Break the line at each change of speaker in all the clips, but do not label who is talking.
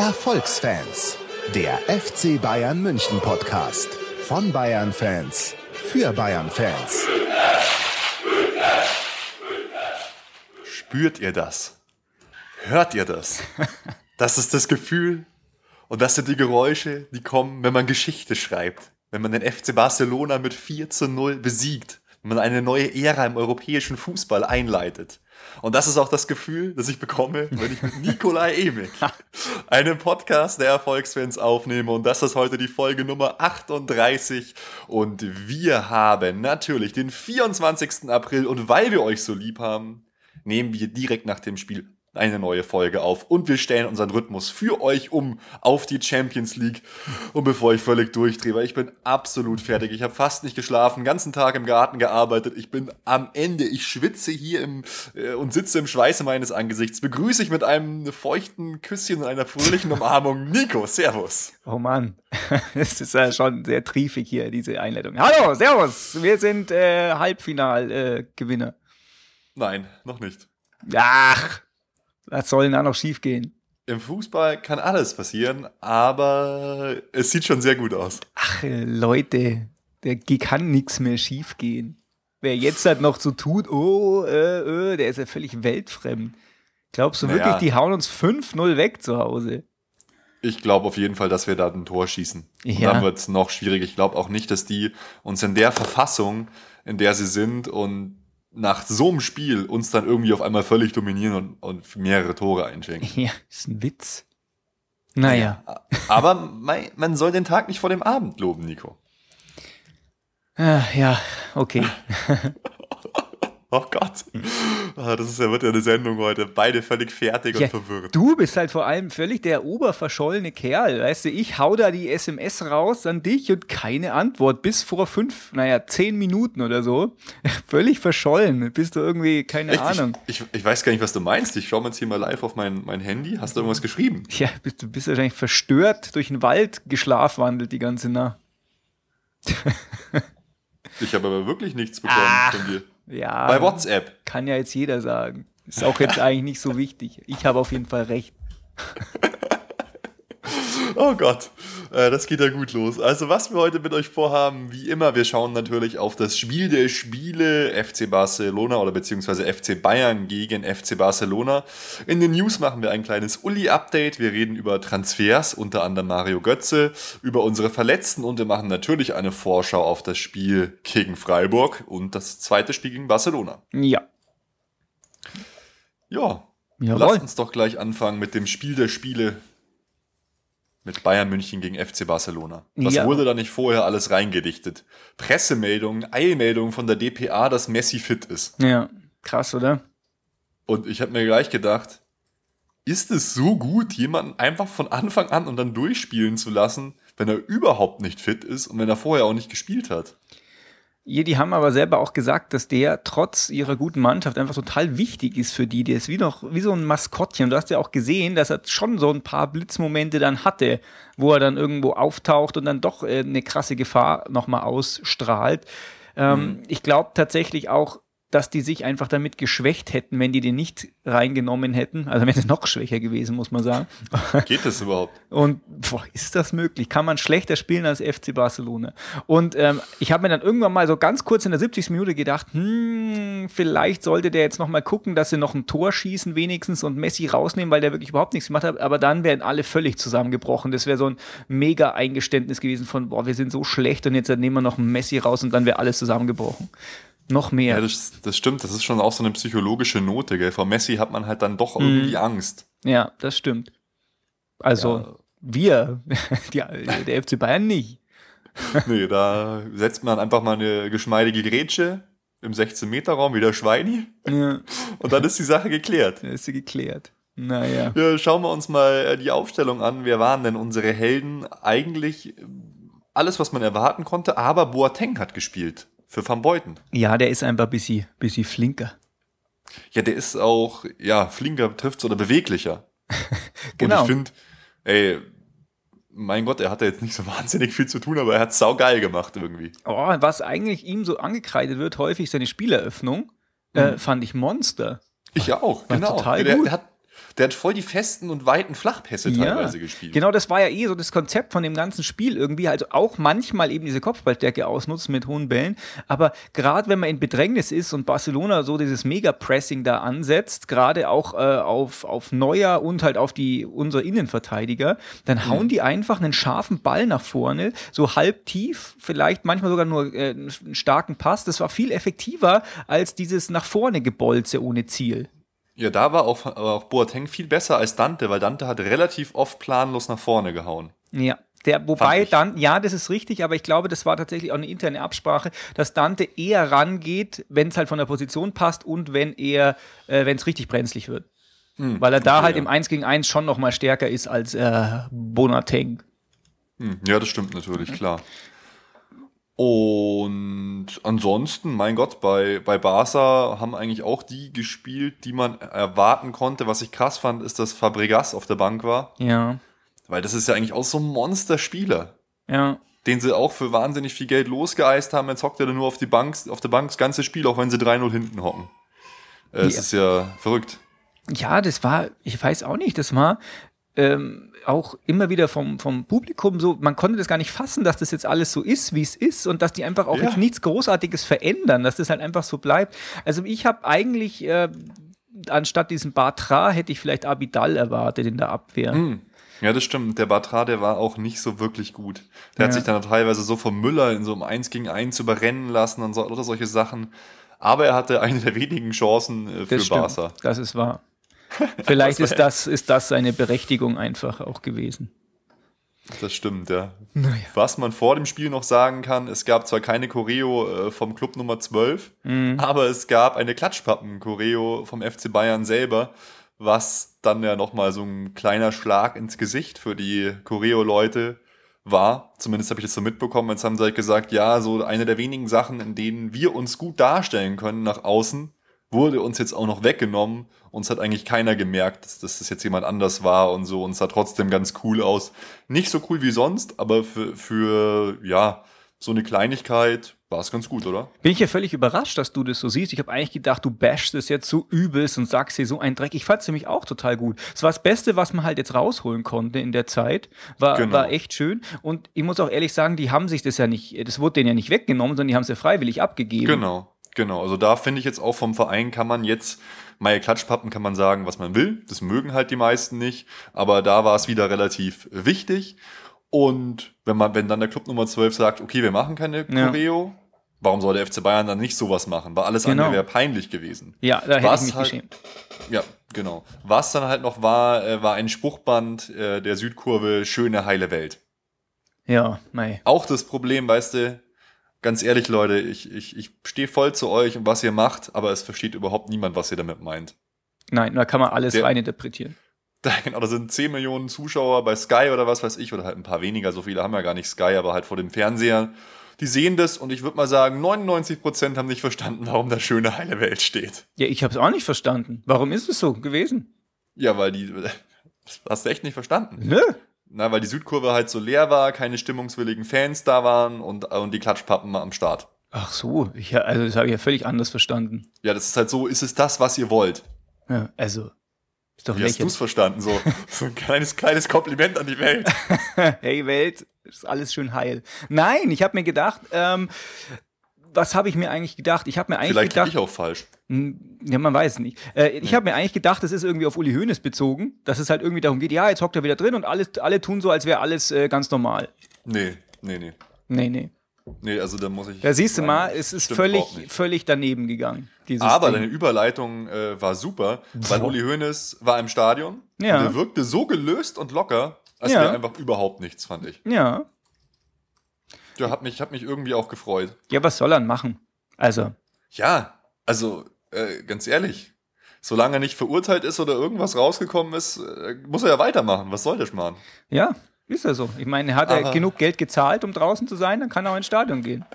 Erfolgsfans, der FC Bayern München Podcast von Bayern Fans für Bayern Fans.
Spürt ihr das? Hört ihr das? Das ist das Gefühl und das sind die Geräusche, die kommen, wenn man Geschichte schreibt. Wenn man den FC Barcelona mit 4 zu 0 besiegt. Wenn man eine neue Ära im europäischen Fußball einleitet. Und das ist auch das Gefühl, das ich bekomme, wenn ich mit Nikolai Emig einen Podcast der Erfolgsfans aufnehme. Und das ist heute die Folge Nummer 38. Und wir haben natürlich den 24. April. Und weil wir euch so lieb haben, nehmen wir direkt nach dem Spiel eine neue Folge auf und wir stellen unseren Rhythmus für euch um auf die Champions League. Und bevor ich völlig durchdrehe, weil ich bin absolut fertig. Ich habe fast nicht geschlafen, ganzen Tag im Garten gearbeitet. Ich bin am Ende. Ich schwitze hier im, äh, und sitze im Schweiße meines Angesichts. Begrüße ich mit einem feuchten Küsschen und einer fröhlichen Umarmung Nico. Servus.
Oh Mann, es ist ja schon sehr triefig hier, diese Einleitung. Hallo, Servus. Wir sind äh, Halbfinal-Gewinner. Äh,
Nein, noch nicht.
Ach, was soll denn da noch schiefgehen?
Im Fußball kann alles passieren, aber es sieht schon sehr gut aus.
Ach, Leute, der kann nichts mehr schiefgehen. Wer jetzt halt noch so tut, oh, äh, äh, der ist ja völlig weltfremd. Glaubst du naja, wirklich, die hauen uns 5-0 weg zu Hause?
Ich glaube auf jeden Fall, dass wir da ein Tor schießen. Und ja. dann wird es noch schwierig. Ich glaube auch nicht, dass die uns in der Verfassung, in der sie sind und nach so einem Spiel uns dann irgendwie auf einmal völlig dominieren und, und mehrere Tore einschenken.
Ja, ist ein Witz. Naja.
Ja, aber man, man soll den Tag nicht vor dem Abend loben, Nico.
Ah, ja, okay.
Oh Gott. Ah, das ist ja, wird ja eine Sendung heute. Beide völlig fertig ja, und verwirrt.
Du bist halt vor allem völlig der oberverschollene Kerl. Weißt du, ich hau da die SMS raus an dich und keine Antwort. Bis vor fünf, naja, zehn Minuten oder so. völlig verschollen. Bist du irgendwie, keine Echt? Ahnung.
Ich, ich, ich, weiß gar nicht, was du meinst. Ich schaue mir jetzt hier mal live auf mein, mein Handy. Hast du irgendwas geschrieben?
Ja, bist, du bist wahrscheinlich verstört durch den Wald geschlafwandelt die ganze Nacht.
ich habe aber wirklich nichts bekommen
Ach.
von dir.
Ja.
Bei WhatsApp.
Kann ja jetzt jeder sagen. Ist auch jetzt eigentlich nicht so wichtig. Ich habe auf jeden Fall recht.
oh Gott, äh, das geht ja gut los. Also was wir heute mit euch vorhaben, wie immer, wir schauen natürlich auf das Spiel der Spiele FC Barcelona oder beziehungsweise FC Bayern gegen FC Barcelona. In den News machen wir ein kleines Uli-Update. Wir reden über Transfers, unter anderem Mario Götze, über unsere Verletzten und wir machen natürlich eine Vorschau auf das Spiel gegen Freiburg und das zweite Spiel gegen Barcelona.
Ja.
Ja, Jawohl. Lass uns doch gleich anfangen mit dem Spiel der Spiele mit Bayern München gegen FC Barcelona. Was ja. wurde da nicht vorher alles reingedichtet? Pressemeldungen, Eilmeldungen von der DPA, dass Messi fit ist.
Ja, krass, oder?
Und ich habe mir gleich gedacht, ist es so gut, jemanden einfach von Anfang an und dann durchspielen zu lassen, wenn er überhaupt nicht fit ist und wenn er vorher auch nicht gespielt hat?
Ja, die haben aber selber auch gesagt, dass der trotz ihrer guten Mannschaft einfach total wichtig ist für die. Der ist wie noch wie so ein Maskottchen. Du hast ja auch gesehen, dass er schon so ein paar Blitzmomente dann hatte, wo er dann irgendwo auftaucht und dann doch äh, eine krasse Gefahr nochmal ausstrahlt. Ähm, mhm. Ich glaube tatsächlich auch, dass die sich einfach damit geschwächt hätten, wenn die den nicht reingenommen hätten. Also wäre es noch schwächer gewesen, muss man sagen.
Geht das überhaupt?
Und boah, ist das möglich? Kann man schlechter spielen als FC Barcelona? Und ähm, ich habe mir dann irgendwann mal so ganz kurz in der 70. Minute gedacht, hm, vielleicht sollte der jetzt noch mal gucken, dass sie noch ein Tor schießen wenigstens und Messi rausnehmen, weil der wirklich überhaupt nichts gemacht hat. Aber dann wären alle völlig zusammengebrochen. Das wäre so ein mega Eingeständnis gewesen von, boah, wir sind so schlecht und jetzt nehmen wir noch einen Messi raus und dann wäre alles zusammengebrochen. Noch mehr.
Ja, das, das, stimmt. Das ist schon auch so eine psychologische Note. Gell? Vor Messi hat man halt dann doch irgendwie mm. Angst.
Ja, das stimmt. Also ja. wir, die, der FC Bayern nicht.
nee, da setzt man einfach mal eine geschmeidige Grätsche im 16-Meter-Raum, wie der Schweini. Ja. Und dann ist die Sache geklärt.
Dann ist sie geklärt. Naja.
Ja, schauen wir uns mal die Aufstellung an. Wer waren denn unsere Helden? Eigentlich alles, was man erwarten konnte, aber Boateng hat gespielt für Van Beuten.
Ja, der ist einfach ein bisschen, bisschen flinker.
Ja, der ist auch, ja, flinker trifft's oder beweglicher.
genau.
Und ich finde, ey, mein Gott, er hatte jetzt nicht so wahnsinnig viel zu tun, aber er hat saugeil gemacht irgendwie.
Oh, was eigentlich ihm so angekreidet wird, häufig seine Spieleröffnung, äh, mhm. äh, fand ich Monster.
Ich auch,
war
genau.
Total der, gut.
Der hat, Der hat voll die festen und weiten Flachpässe teilweise gespielt.
Genau, das war ja eh so das Konzept von dem ganzen Spiel irgendwie. Also auch manchmal eben diese Kopfballstärke ausnutzen mit hohen Bällen. Aber gerade wenn man in Bedrängnis ist und Barcelona so dieses Mega-Pressing da ansetzt, gerade auch äh, auf, auf Neuer und halt auf die unsere Innenverteidiger, dann hauen die einfach einen scharfen Ball nach vorne, so halb tief, vielleicht manchmal sogar nur äh, einen starken Pass. Das war viel effektiver als dieses nach vorne Gebolze ohne Ziel.
Ja, da war auch, auch Boateng viel besser als Dante, weil Dante hat relativ oft planlos nach vorne gehauen.
Ja. Der, wobei dann, ja, das ist richtig, aber ich glaube, das war tatsächlich auch eine interne Absprache, dass Dante eher rangeht, wenn es halt von der Position passt und wenn er, äh, wenn es richtig brenzlig wird. Hm, Weil er da okay, halt ja. im 1 gegen 1 schon noch mal stärker ist als äh, Bonateng.
Hm, ja, das stimmt natürlich, klar. Und ansonsten, mein Gott, bei, bei Barca haben eigentlich auch die gespielt, die man erwarten konnte. Was ich krass fand, ist, dass Fabregas auf der Bank war.
Ja.
Weil das ist ja eigentlich auch so ein Monsterspieler.
Ja.
Den sie auch für wahnsinnig viel Geld losgeeist haben. Jetzt hockt er dann nur auf, die Bank, auf der Bank das ganze Spiel, auch wenn sie 3-0 hinten hocken. Es ja. ist ja verrückt.
Ja, das war, ich weiß auch nicht, das war ähm, auch immer wieder vom, vom Publikum so, man konnte das gar nicht fassen, dass das jetzt alles so ist, wie es ist und dass die einfach auch ja. jetzt nichts Großartiges verändern, dass das halt einfach so bleibt. Also ich habe eigentlich äh, anstatt diesem Batra hätte ich vielleicht Abidal erwartet in der Abwehr.
Hm. Ja, das stimmt. Der Batra, der war auch nicht so wirklich gut. Der ja. hat sich dann teilweise so vom Müller in so einem 1 gegen 1 überrennen lassen und so, oder solche Sachen. Aber er hatte eine der wenigen Chancen äh, für
das
Barca.
Das ist wahr. Vielleicht ist das, ist das seine Berechtigung einfach auch gewesen.
Das stimmt, ja.
Naja.
Was man vor dem Spiel noch sagen kann, es gab zwar keine Choreo äh, vom Club Nummer 12, mhm. aber es gab eine Klatschpappen-Choreo vom FC Bayern selber, was dann ja nochmal so ein kleiner Schlag ins Gesicht für die Choreo-Leute war. Zumindest habe ich das so mitbekommen. Jetzt haben sie halt gesagt, ja, so eine der wenigen Sachen, in denen wir uns gut darstellen können nach außen, wurde uns jetzt auch noch weggenommen. Uns hat eigentlich keiner gemerkt, dass, dass das jetzt jemand anders war und so. Und es sah trotzdem ganz cool aus. Nicht so cool wie sonst, aber für, für ja, so eine Kleinigkeit war es ganz gut, oder?
Bin ich ja völlig überrascht, dass du das so siehst. Ich habe eigentlich gedacht, du bashst es jetzt so übelst und sagst hier so ein Dreck. Ich fand es nämlich auch total gut. Es war das Beste, was man halt jetzt rausholen konnte in der Zeit. War, genau. war echt schön. Und ich muss auch ehrlich sagen, die haben sich das ja nicht, das wurde denen ja nicht weggenommen, sondern die haben es ja freiwillig abgegeben.
Genau. Genau, also da finde ich jetzt auch vom Verein kann man jetzt, meine Klatschpappen kann man sagen, was man will. Das mögen halt die meisten nicht. Aber da war es wieder relativ wichtig. Und wenn man, wenn dann der Club Nummer 12 sagt, okay, wir machen keine Choreo, ja. warum soll der FC Bayern dann nicht sowas machen? Weil alles genau. andere wäre peinlich gewesen.
Ja, da hätte Was ich mich halt, geschämt.
Ja, genau. Was dann halt noch war, äh, war ein Spruchband äh, der Südkurve, schöne heile Welt.
Ja, mei.
Auch das Problem, weißt du, ganz ehrlich, Leute, ich, ich, ich stehe voll zu euch und was ihr macht, aber es versteht überhaupt niemand, was ihr damit meint.
Nein, da kann man alles Der, reininterpretieren.
Da, genau, da sind 10 Millionen Zuschauer bei Sky oder was weiß ich, oder halt ein paar weniger, so viele haben ja gar nicht Sky, aber halt vor dem Fernseher. Die sehen das und ich würde mal sagen, 99% haben nicht verstanden, warum da schöne heile Welt steht.
Ja, ich habe es auch nicht verstanden. Warum ist es so gewesen?
Ja, weil die. Hast du echt nicht verstanden?
Nö.
Na, weil die Südkurve halt so leer war, keine stimmungswilligen Fans da waren und, und die Klatschpappen am Start.
Ach so, ich, also das habe ich ja völlig anders verstanden.
Ja, das ist halt so, ist es das, was ihr wollt?
Ja, also, ist doch
Wie hast du es verstanden? So, so ein kleines, kleines Kompliment an die Welt.
hey Welt, ist alles schön heil. Nein, ich habe mir gedacht, ähm, was habe ich mir eigentlich gedacht? Ich habe mir eigentlich
Vielleicht
gedacht.
Ich auch falsch.
Hm, ja, man weiß es nicht. Äh, ich nee. habe mir eigentlich gedacht, das ist irgendwie auf Uli Hoeneß bezogen, dass es halt irgendwie darum geht, ja, jetzt hockt er wieder drin und alles, alle tun so, als wäre alles äh, ganz normal.
Nee, nee, nee.
Nee, nee.
Nee, also da muss ich.
Da siehst du mal, es ist völlig, völlig daneben gegangen.
Aber Ding. deine Überleitung äh, war super, weil Uli Hoeneß war im Stadion
ja.
und er wirkte so gelöst und locker, als ja. wäre einfach überhaupt nichts, fand ich.
Ja.
Ja, hat mich, hat mich irgendwie auch gefreut.
Ja, was soll er machen? Also.
Ja, also, äh, ganz ehrlich, solange er nicht verurteilt ist oder irgendwas rausgekommen ist, äh, muss er ja weitermachen. Was soll der Schmarrn?
Ja, ist ja so. Ich meine, hat er genug Geld gezahlt, um draußen zu sein, dann kann er auch ins Stadion gehen.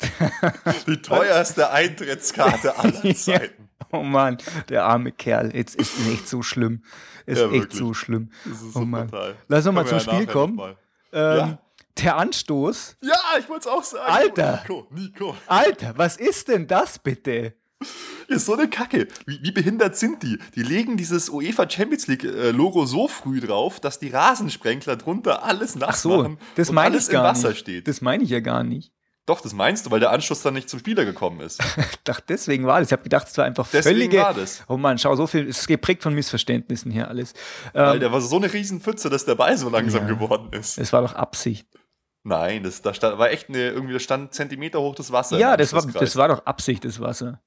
Die teuerste Eintrittskarte aller Zeiten.
Ja. Oh Mann, der arme Kerl. Jetzt ist nicht so schlimm. Ist ja, echt so schlimm.
Das ist oh Mann. Total.
Lass uns mal zum Spiel kommen. Ähm, ja der Anstoß.
Ja, ich wollte es auch sagen.
Alter.
Nico, Nico.
Alter, was ist denn das bitte?
Ist so eine Kacke. Wie, wie behindert sind die? Die legen dieses UEFA Champions League äh, Logo so früh drauf, dass die Rasensprenkler drunter alles nass
Ach so, das
und
meine
alles
ich gar
im Wasser
nicht.
steht.
Das meine ich ja gar nicht.
Doch, das meinst du, weil der Anschluss dann nicht zum Spieler gekommen ist.
Ich dachte, deswegen war das. Ich habe gedacht, es war einfach
Deswegen
völlige.
war das.
Oh Mann, schau, so viel. Es ist geprägt von Missverständnissen hier alles.
Weil
Ähm,
der war so eine Riesenpfütze, dass der Ball so langsam
Ja.
geworden ist.
es war doch Absicht.
Nein, das da stand, war echt eine, irgendwie, da stand Zentimeter hoch das Wasser.
Ja, das war, das war doch Absicht, das Wasser.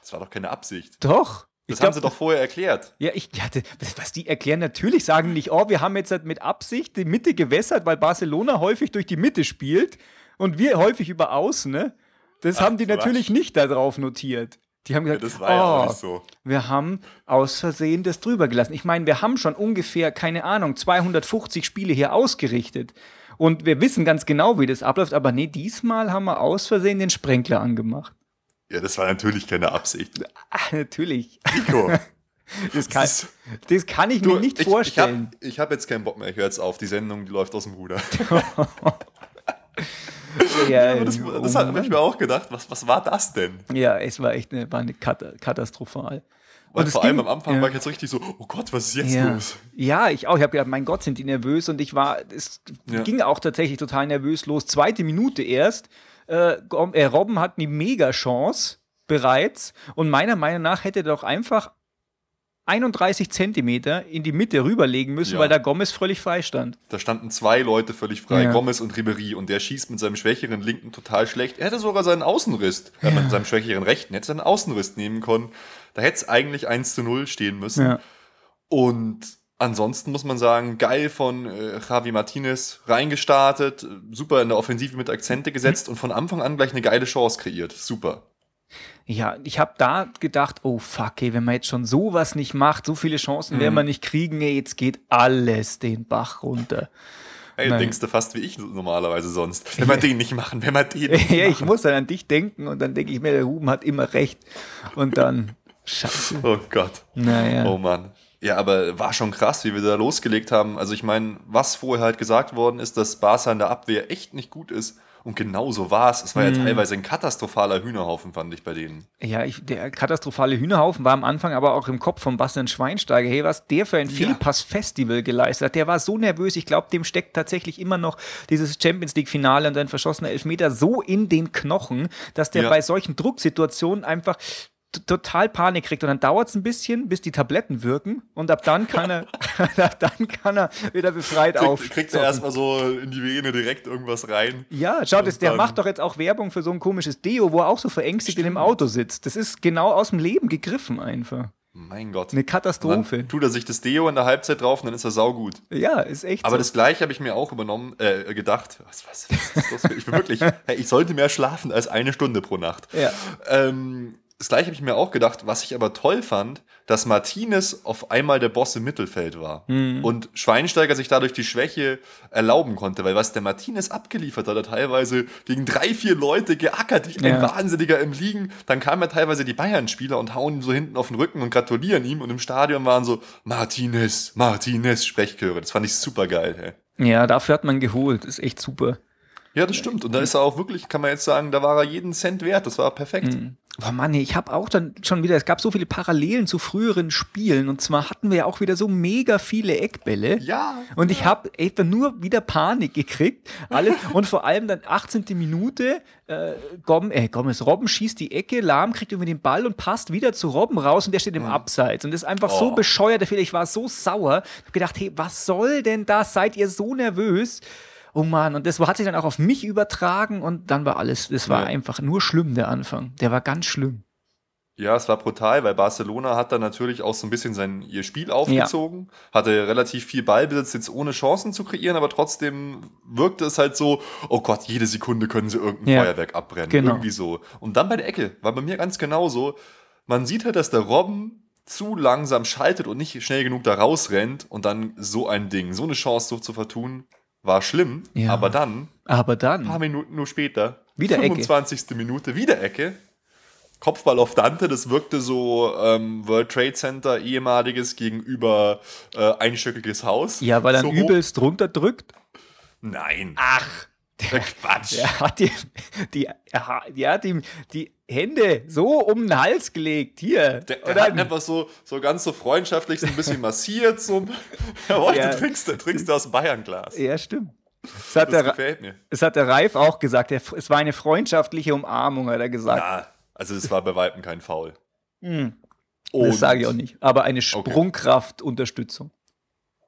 das war doch keine Absicht.
Doch.
Das
Ich
haben
glaub-
sie doch vorher erklärt.
Ja, ich, ja, das, was die erklären, natürlich sagen nicht, oh, wir haben jetzt halt mit Absicht die Mitte gewässert, weil Barcelona häufig durch die Mitte spielt und wir häufig über Außen, ne? Das
Ach,
haben die
Quatsch.
natürlich nicht da drauf notiert. Die haben
Ja,
gesagt,
das war ja auch
oh,
nicht so.
wir haben aus Versehen das drüber gelassen. Ich meine, wir haben schon ungefähr, keine Ahnung, 250 Spiele hier ausgerichtet. Und wir wissen ganz genau, wie das abläuft, aber nee, diesmal haben wir aus Versehen den Sprenkler angemacht.
Ja, das war natürlich keine Absicht.
Ah, natürlich.
Nico,
Das kann, das kann ich
du,
mir nicht
ich,
vorstellen.
Ich habe hab jetzt keinen Bock mehr. Ich höre jetzt auf. Die Sendung, die läuft aus dem Ruder.
ja,
Aber das
oh
das habe ich mir auch gedacht. Was, was war das denn?
Ja, es war echt eine, war eine Kat
Weil
es
vor allem
ging-
am Anfang
ja.
war ich jetzt richtig so, oh Gott, was ist jetzt
ja.
los?
Ja, ich auch. Ich habe gedacht, mein Gott, sind die nervös und ich war, es
Ja.
ging auch tatsächlich total nervös los. Zweite Minute erst. Äh, äh, Robben hat eine Mega-Chance bereits und meiner Meinung nach hätte er doch einfach 31 Zentimeter in die Mitte rüberlegen müssen,
Ja.
weil da Gomez völlig frei stand.
Da standen zwei Leute völlig frei,
Ja.
Gomez und Ribery, und der schießt mit seinem schwächeren Linken total schlecht. Er hätte sogar seinen Außenriss, äh, mit seinem schwächeren Rechten, hätte seinen Außenriss nehmen können. Da hätte es eigentlich 1 zu 0 stehen müssen.
Ja.
Und ansonsten muss man sagen, geil von äh, Javi Martinez reingestartet, super in der Offensive mit Akzente gesetzt und von Anfang an gleich eine geile Chance kreiert. Super.
Ja, ich habe da gedacht, oh fuck, ey, wenn man jetzt schon sowas nicht macht, so viele Chancen
Mhm.
werden wir nicht kriegen, ey, jetzt geht alles den Bach runter. Nein.
denkst du fast wie ich normalerweise sonst. Wenn wir den nicht machen, wenn wir den nicht
ja, ich
machen.
muss dann an dich denken und dann denke ich mir, der Ruben hat immer recht. Und dann, scheiße.
Oh Gott.
Naja.
Oh Mann. Ja, aber war schon krass, wie wir da losgelegt haben. Also ich meine, was vorher halt gesagt worden ist, dass Barca in der Abwehr echt nicht gut ist. Und genau so war es. Es war ja
Mhm.
teilweise ein katastrophaler Hühnerhaufen, fand ich bei denen.
Ja, ich, der katastrophale Hühnerhaufen war am Anfang aber auch im Kopf von Bastian Schweinsteiger. Hey, was der für ein Fehlpass-Festival geleistet hat. Der war so nervös. Ich glaube, dem steckt tatsächlich immer noch dieses Champions League-Finale und sein verschossener Elfmeter so in den Knochen, dass der
Ja.
bei solchen Drucksituationen einfach total Panik kriegt und dann dauert es ein bisschen, bis die Tabletten wirken und ab dann kann er, ab dann kann er wieder befreit
Kriegt,
auf.
kriegt er erstmal so in die Vene direkt irgendwas rein.
Ja, schau, das, der
dann-
macht doch jetzt auch Werbung für so ein komisches Deo, wo er auch so verängstigt in dem Auto sitzt. Das ist genau aus dem Leben gegriffen einfach.
Mein Gott.
Eine
Dann
Katastrophe.
tut er sich das Deo in der Halbzeit drauf und dann ist er saugut.
Ja, ist echt
Aber
so.
das gleiche habe ich mir auch übernommen, äh, gedacht. Was, was, was ist los? Ich bin wirklich, hey, ich sollte mehr schlafen als eine Stunde pro Nacht.
Ja.
Ähm, das gleiche habe ich mir auch gedacht, was ich aber toll fand, dass Martinez auf einmal der Boss im Mittelfeld war
Mhm.
und Schweinsteiger sich dadurch die Schwäche erlauben konnte, weil was der Martinez abgeliefert hat, er teilweise gegen drei, vier Leute geackert, wie ein
Ja.
Wahnsinniger im Liegen, dann kamen ja teilweise die Bayern-Spieler und hauen ihm so hinten auf den Rücken und gratulieren ihm und im Stadion waren so Martinez, Martinez Sprechchöre. Das fand ich super geil. Hey.
Ja, dafür hat man geholt. Ist echt super.
Ja, das stimmt. Und da ist er auch wirklich, kann man jetzt sagen, da war er jeden Cent wert. Das war perfekt.
Boah, Mann, ich habe auch dann schon wieder, es gab so viele Parallelen zu früheren Spielen und zwar hatten wir ja auch wieder so mega viele Eckbälle.
Ja.
Und ich habe etwa nur wieder Panik gekriegt. Alles. Und vor allem dann 18. Minute, äh, Gom, äh, Gomez, Robben schießt die Ecke, Lahm kriegt irgendwie den Ball und passt wieder zu Robben raus und der steht im Abseits. Und das ist einfach so
Oh.
bescheuert, der Fehler. Ich war so sauer. Ich habe gedacht, hey, was soll denn das? Seid ihr so nervös? Oh Mann, und das hat sich dann auch auf mich übertragen und dann war alles, das war
Ja.
einfach nur schlimm, der Anfang. Der war ganz schlimm.
Ja, es war brutal, weil Barcelona hat dann natürlich auch so ein bisschen sein ihr Spiel aufgezogen, hatte relativ viel Ballbesitz, jetzt ohne Chancen zu kreieren, aber trotzdem wirkte es halt so, oh Gott, jede Sekunde können sie irgendein
Ja.
Feuerwerk abbrennen.
Genau.
Irgendwie so. Und dann bei der Ecke war bei mir ganz genauso. Man sieht halt, dass der Robben zu langsam schaltet und nicht schnell genug da rausrennt und dann so ein Ding, so eine Chance so zu vertun, war schlimm.
Ja.
Aber dann,
Aber
ein paar
dann,
Minuten nur später,
Wieder Ecke.
25. Minute, wieder Ecke. Kopfball auf Dante, das wirkte so ähm, World Trade Center, ehemaliges gegenüber äh, einstöckiges Haus.
ja, weil er
so
dann übelst runterdrückt.
Nein.
Ach,
Der Quatsch.
Er hat, die, die, er, hat- ihm die Hände so um den Hals gelegt. Hier.
Der, der hat einfach so, so ganz so freundschaftlich so ein bisschen massiert. So, oh,
Ja.
du trinkst, du trinkst aus dem Bayernglas.
ja, stimmt. Das hat,
Das
der,
gefällt mir.
das hat der Ralf auch gesagt. Es war eine freundschaftliche Umarmung, hat er gesagt.
Ja, also das war bei Weitem kein Foul.
Hm. Das sage ich auch nicht. Aber eine Sprungkraftunterstützung.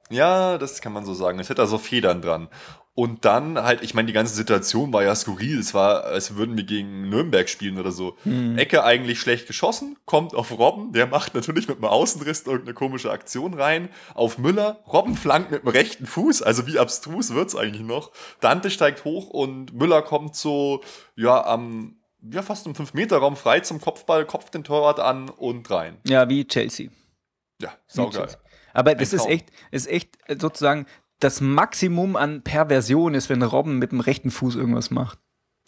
Ja, das kann man so sagen. Es hätte da so Federn dran. Und dann halt, ich meine, die ganze Situation war ja skurril. Es war, als würden wir gegen Nürnberg spielen oder so. Ecke eigentlich schlecht geschossen, kommt auf Robben, der macht natürlich mit einem Außenriss irgendeine komische Aktion rein. Auf Müller, Robben flankt mit dem rechten Fuß, also wie abstrus wird's eigentlich noch. Dante steigt hoch und Müller kommt so, ja, am, ja, fast im 5-Meter-Raum frei zum Kopfball, kopft den Torwart an und rein.
Ja, wie Chelsea.
Ja, saugeil.
Aber das ist echt, ist echt sozusagen das Maximum an Perversion ist, wenn Robben mit dem rechten Fuß irgendwas macht.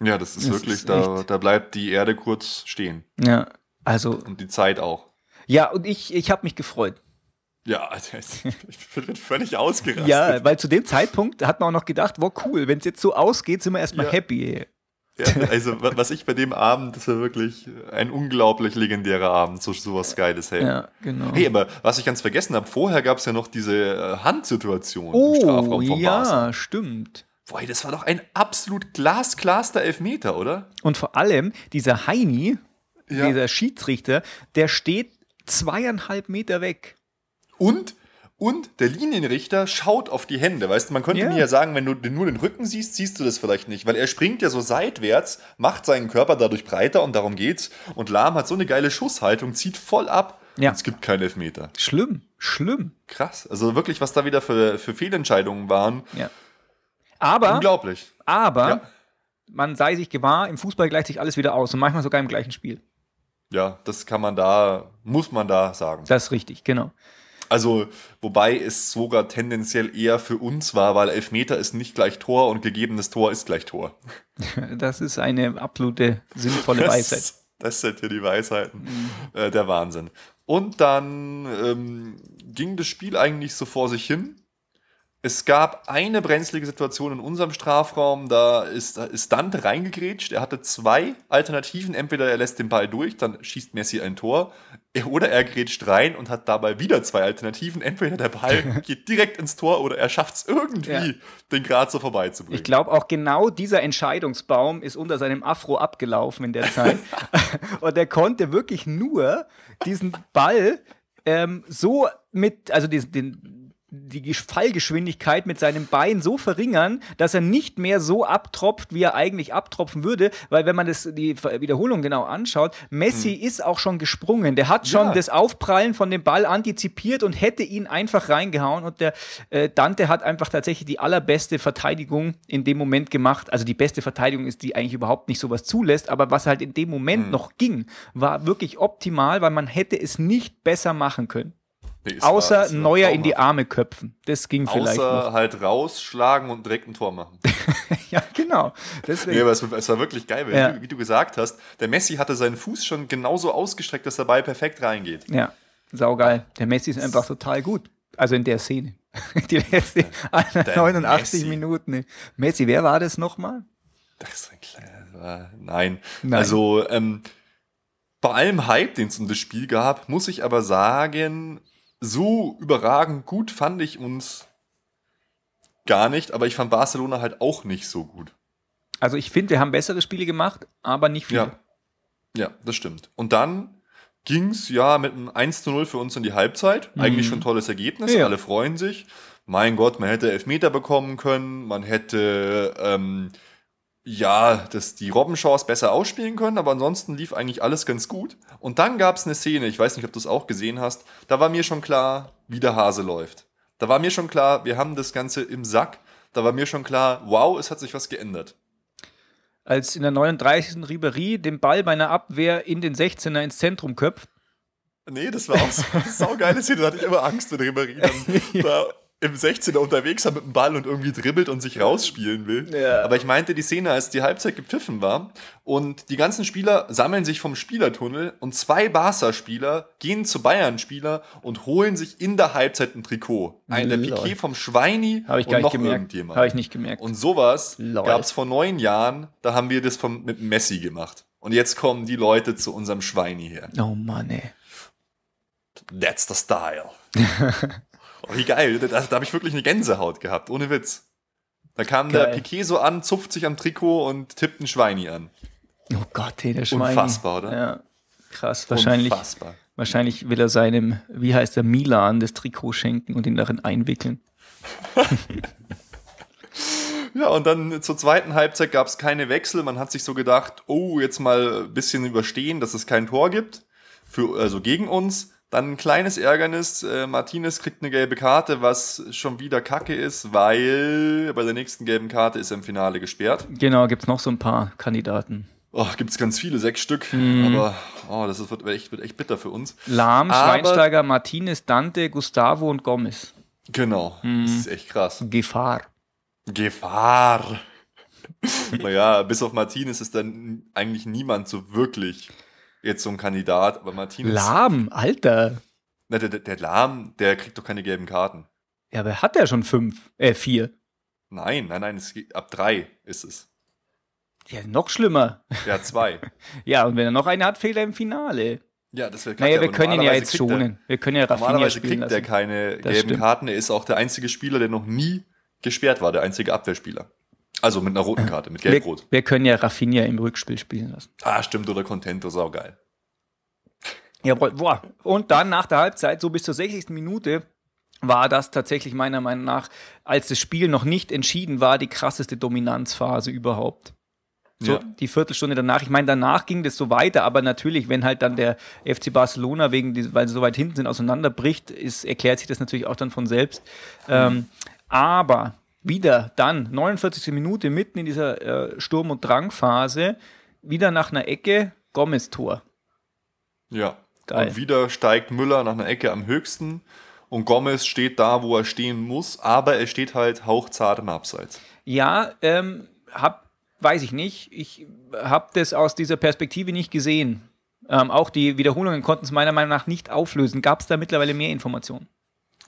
Ja, das ist
Das
wirklich,
ist
da, da bleibt die Erde kurz stehen.
Ja, also,
Und die Zeit auch.
ja, und ich, ich habe mich gefreut.
Ja, Alter, ich bin völlig ausgerastet.
Ja, weil zu dem Zeitpunkt hat man auch noch gedacht, wow, cool, wenn es jetzt so ausgeht, sind wir erstmal
Ja.
happy.
Ja, also, wa- was ich bei dem Abend, das war wirklich ein unglaublich legendärer Abend, so sowas Geiles, hey.
Ja, genau.
Hey, aber was ich ganz vergessen habe, vorher gab es ja noch diese äh, Handsituation im Strafraum
oh,
vom
ja,
Barca.
stimmt.
Boah, das war doch ein absolut glasklarster Elfmeter, oder?
Und vor allem, dieser Heini,
Ja.
dieser Schiedsrichter, der steht zweieinhalb Meter weg.
Und, und der Linienrichter schaut auf die Hände. Weißt du, man könnte
Ja.
mir ja sagen, wenn du nur den Rücken siehst, siehst du das vielleicht nicht. Weil er springt ja so seitwärts, macht seinen Körper dadurch breiter und darum geht's. Und Lahm hat so eine geile Schusshaltung, zieht voll ab.
Ja.
Und es gibt keinen Elfmeter.
Schlimm, schlimm.
Krass. Also wirklich, was da wieder für, für Fehlentscheidungen waren.
Ja. Aber,
Unglaublich.
aber,
Ja.
man sei sich gewahr, im Fußball gleicht sich alles wieder aus und manchmal sogar im gleichen Spiel.
Ja, das kann man da, muss man da sagen.
Das ist richtig, genau.
Also, wobei es sogar tendenziell eher für uns war, weil Elfmeter ist nicht gleich Tor und gegebenes Tor ist gleich Tor.
Das ist eine absolute sinnvolle Weisheit.
Das, das sind ja die Weisheiten. Äh, der Wahnsinn. Und dann ähm, ging das Spiel eigentlich so vor sich hin. Es gab eine brenzlige Situation in unserem Strafraum, da ist, da ist Dante reingegrätscht. Er hatte zwei Alternativen. Entweder er lässt den Ball durch, dann schießt Messi ein Tor. Er- Oder er grätscht rein und hat dabei wieder zwei Alternativen. Entweder der Ball geht direkt ins Tor oder er schafft es irgendwie,
Ja.
den Grazer vorbeizubringen.
Ich glaube auch genau dieser Entscheidungsbaum ist unter seinem Afro abgelaufen in der Zeit. und er konnte wirklich nur diesen Ball ähm, so mit, also diesen, den, die Gesch- Fallgeschwindigkeit mit seinem Bein so verringern, dass er nicht mehr so abtropft, wie er eigentlich abtropfen würde, weil wenn man das, die Wiederholung genau anschaut, Messi ist auch schon gesprungen. Der hat schon
Ja.
das Aufprallen von dem Ball antizipiert und hätte ihn einfach reingehauen und der äh, Dante hat einfach tatsächlich die allerbeste Verteidigung in dem Moment gemacht. Also die beste Verteidigung ist, die eigentlich überhaupt nicht sowas zulässt, aber was halt in dem Moment noch ging, war wirklich optimal, weil man hätte es nicht besser machen können.
Nee,
Außer
war
Neuer in die. Arme köpfen. Das ging vielleicht
Außer halt rausschlagen und direkt ein Tor machen.
Ja, genau. Deswegen.
Nee, aber es, es war wirklich geil, weil,
Ja.
wie, du, wie du gesagt hast, der Messi hatte seinen Fuß schon genauso ausgestreckt, dass der Ball perfekt reingeht.
Ja, saugeil. Der Messi ist einfach total gut. Also in der Szene. Die letzte 89
Messi.
Minuten. Messi, wer war das nochmal?
Das ist ein kleiner. Nein.
Nein.
Also, ähm, bei allem Hype, den es um das Spiel gab, muss ich aber sagen, so überragend gut fand ich uns gar nicht, aber ich fand Barcelona halt auch nicht so gut.
Also ich finde, wir haben bessere Spiele gemacht, aber nicht viele.
Ja. Ja, das stimmt. Und dann ging's ja mit einem 1 zu 0 für uns in die Halbzeit. Eigentlich schon ein tolles Ergebnis.
Mhm. Ja.
Alle freuen sich. Mein Gott, man hätte Elfmeter bekommen können. Man hätte, ähm, ja, das, die Robbenchance besser ausspielen können. Aber ansonsten lief eigentlich alles ganz gut. Und dann gab's eine Szene, ich weiß nicht, ob du es auch gesehen hast. Da war mir schon klar, wie der Hase läuft. Da war mir schon klar, wir haben das Ganze im Sack. Da war mir schon klar, wow, es hat sich was geändert.
Als in der 39. Ribery den Ball bei einer Abwehr in den 16er ins Zentrum köpft.
Nee, das war auch so eine saugeile Szene. Da hatte ich immer Angst, wenn Ribéry dann da im 16er unterwegs mit dem Ball und irgendwie dribbelt und sich rausspielen will.
Ja.
Aber ich meinte die Szene, als die Halbzeit gepfiffen war und die ganzen Spieler sammeln sich vom Spielertunnel und zwei Barca-Spieler gehen zu Bayern-Spieler und holen sich in der Halbzeit ein Trikot. Ein der. Piquet vom Schweini
Habe ich
und
gar nicht
noch
gemerkt.
irgendjemand.
Habe ich nicht gemerkt.
Und sowas gab es vor neun Jahren, da haben wir das vom, mit Messi gemacht. Und jetzt kommen die Leute zu unserem Schweini her.
oh Mann, ey.
That's the style. oh, wie geil. Da, da habe ich wirklich eine Gänsehaut gehabt, ohne Witz. Da kam der
Geil.
Piquet so an, zupft sich am Trikot und tippt ein Schweini an.
Oh Gott, ey, der Schweini.
Unfassbar, oder?
Ja. Krass. Wahrscheinlich,
Unfassbar.
wahrscheinlich will er seinem, wie heißt der, Milan das Trikot schenken und ihn darin einwickeln.
Ja, und dann zur zweiten Halbzeit gab es keine Wechsel. Man hat sich so gedacht, oh, jetzt mal ein bisschen überstehen, dass es kein Tor gibt. Für, also gegen uns. Dann ein kleines Ärgernis. Äh, Martinez kriegt eine gelbe Karte, was schon wieder kacke ist, weil bei der nächsten gelben Karte ist er im Finale gesperrt.
Genau, gibt's noch so ein paar Kandidaten.
Oh, gibt es ganz viele, sechs Stück.
Mhm.
Aber oh, das ist, wird, echt, wird echt bitter für uns.
Lahm,
Aber-
Schweinsteiger, Martinez, Dante, Gustavo und Gomez.
Genau,
Mhm.
das ist echt krass.
Gefahr.
Gefahr. naja, bis auf Martinez ist dann eigentlich niemand so wirklich jetzt so ein Kandidat. Aber Martinez,
Lahm, Alter.
Na, der, der, der Lahm, der kriegt doch keine gelben Karten.
Ja, aber hat er schon fünf, äh, vier.
Nein, nein, nein, es geht, ab drei ist es.
Ja, noch schlimmer.
Ja, zwei.
Ja, und wenn er noch eine hat, fehlt er im Finale.
ja, das wäre
Naja, wir können ihn ja jetzt schonen. Wir können ja Rafinha
Normalerweise
spielen
kriegt er
lassen.
keine
Das
gelben
stimmt.
Karten. Er ist auch der einzige Spieler, der noch nie gesperrt war, der einzige Abwehrspieler. Also mit einer roten Karte, mit
Wir,
gelb-rot.
wir können ja Rafinha im Rückspiel spielen lassen.
Ah, stimmt, oder Contento, saugeil.
Jawohl, boah. Und dann nach der Halbzeit, so bis zur 60. Minute, war das tatsächlich meiner Meinung nach, als das Spiel noch nicht entschieden war, die krasseste Dominanzphase überhaupt. So
Ja.
die Viertelstunde danach. Ich meine, danach ging das so weiter, aber natürlich, wenn halt dann der FC Barcelona wegen, weil sie so weit hinten sind, auseinanderbricht, ist, erklärt sich das natürlich auch dann von selbst. Ähm, aber wieder dann, 49. Minute, mitten in dieser äh, Sturm- und Drangphase, wieder nach einer Ecke, Gomez-Tor.
Ja.
Geil.
Und wieder steigt Müller nach einer Ecke am höchsten und Gomez steht da, wo er stehen muss, aber er steht halt hauchzart im Abseits.
Ja, ähm, hab, weiß ich nicht. Ich habe das aus dieser Perspektive nicht gesehen. Ähm, auch die Wiederholungen konnten es meiner Meinung nach nicht auflösen. Gab es da mittlerweile mehr Informationen?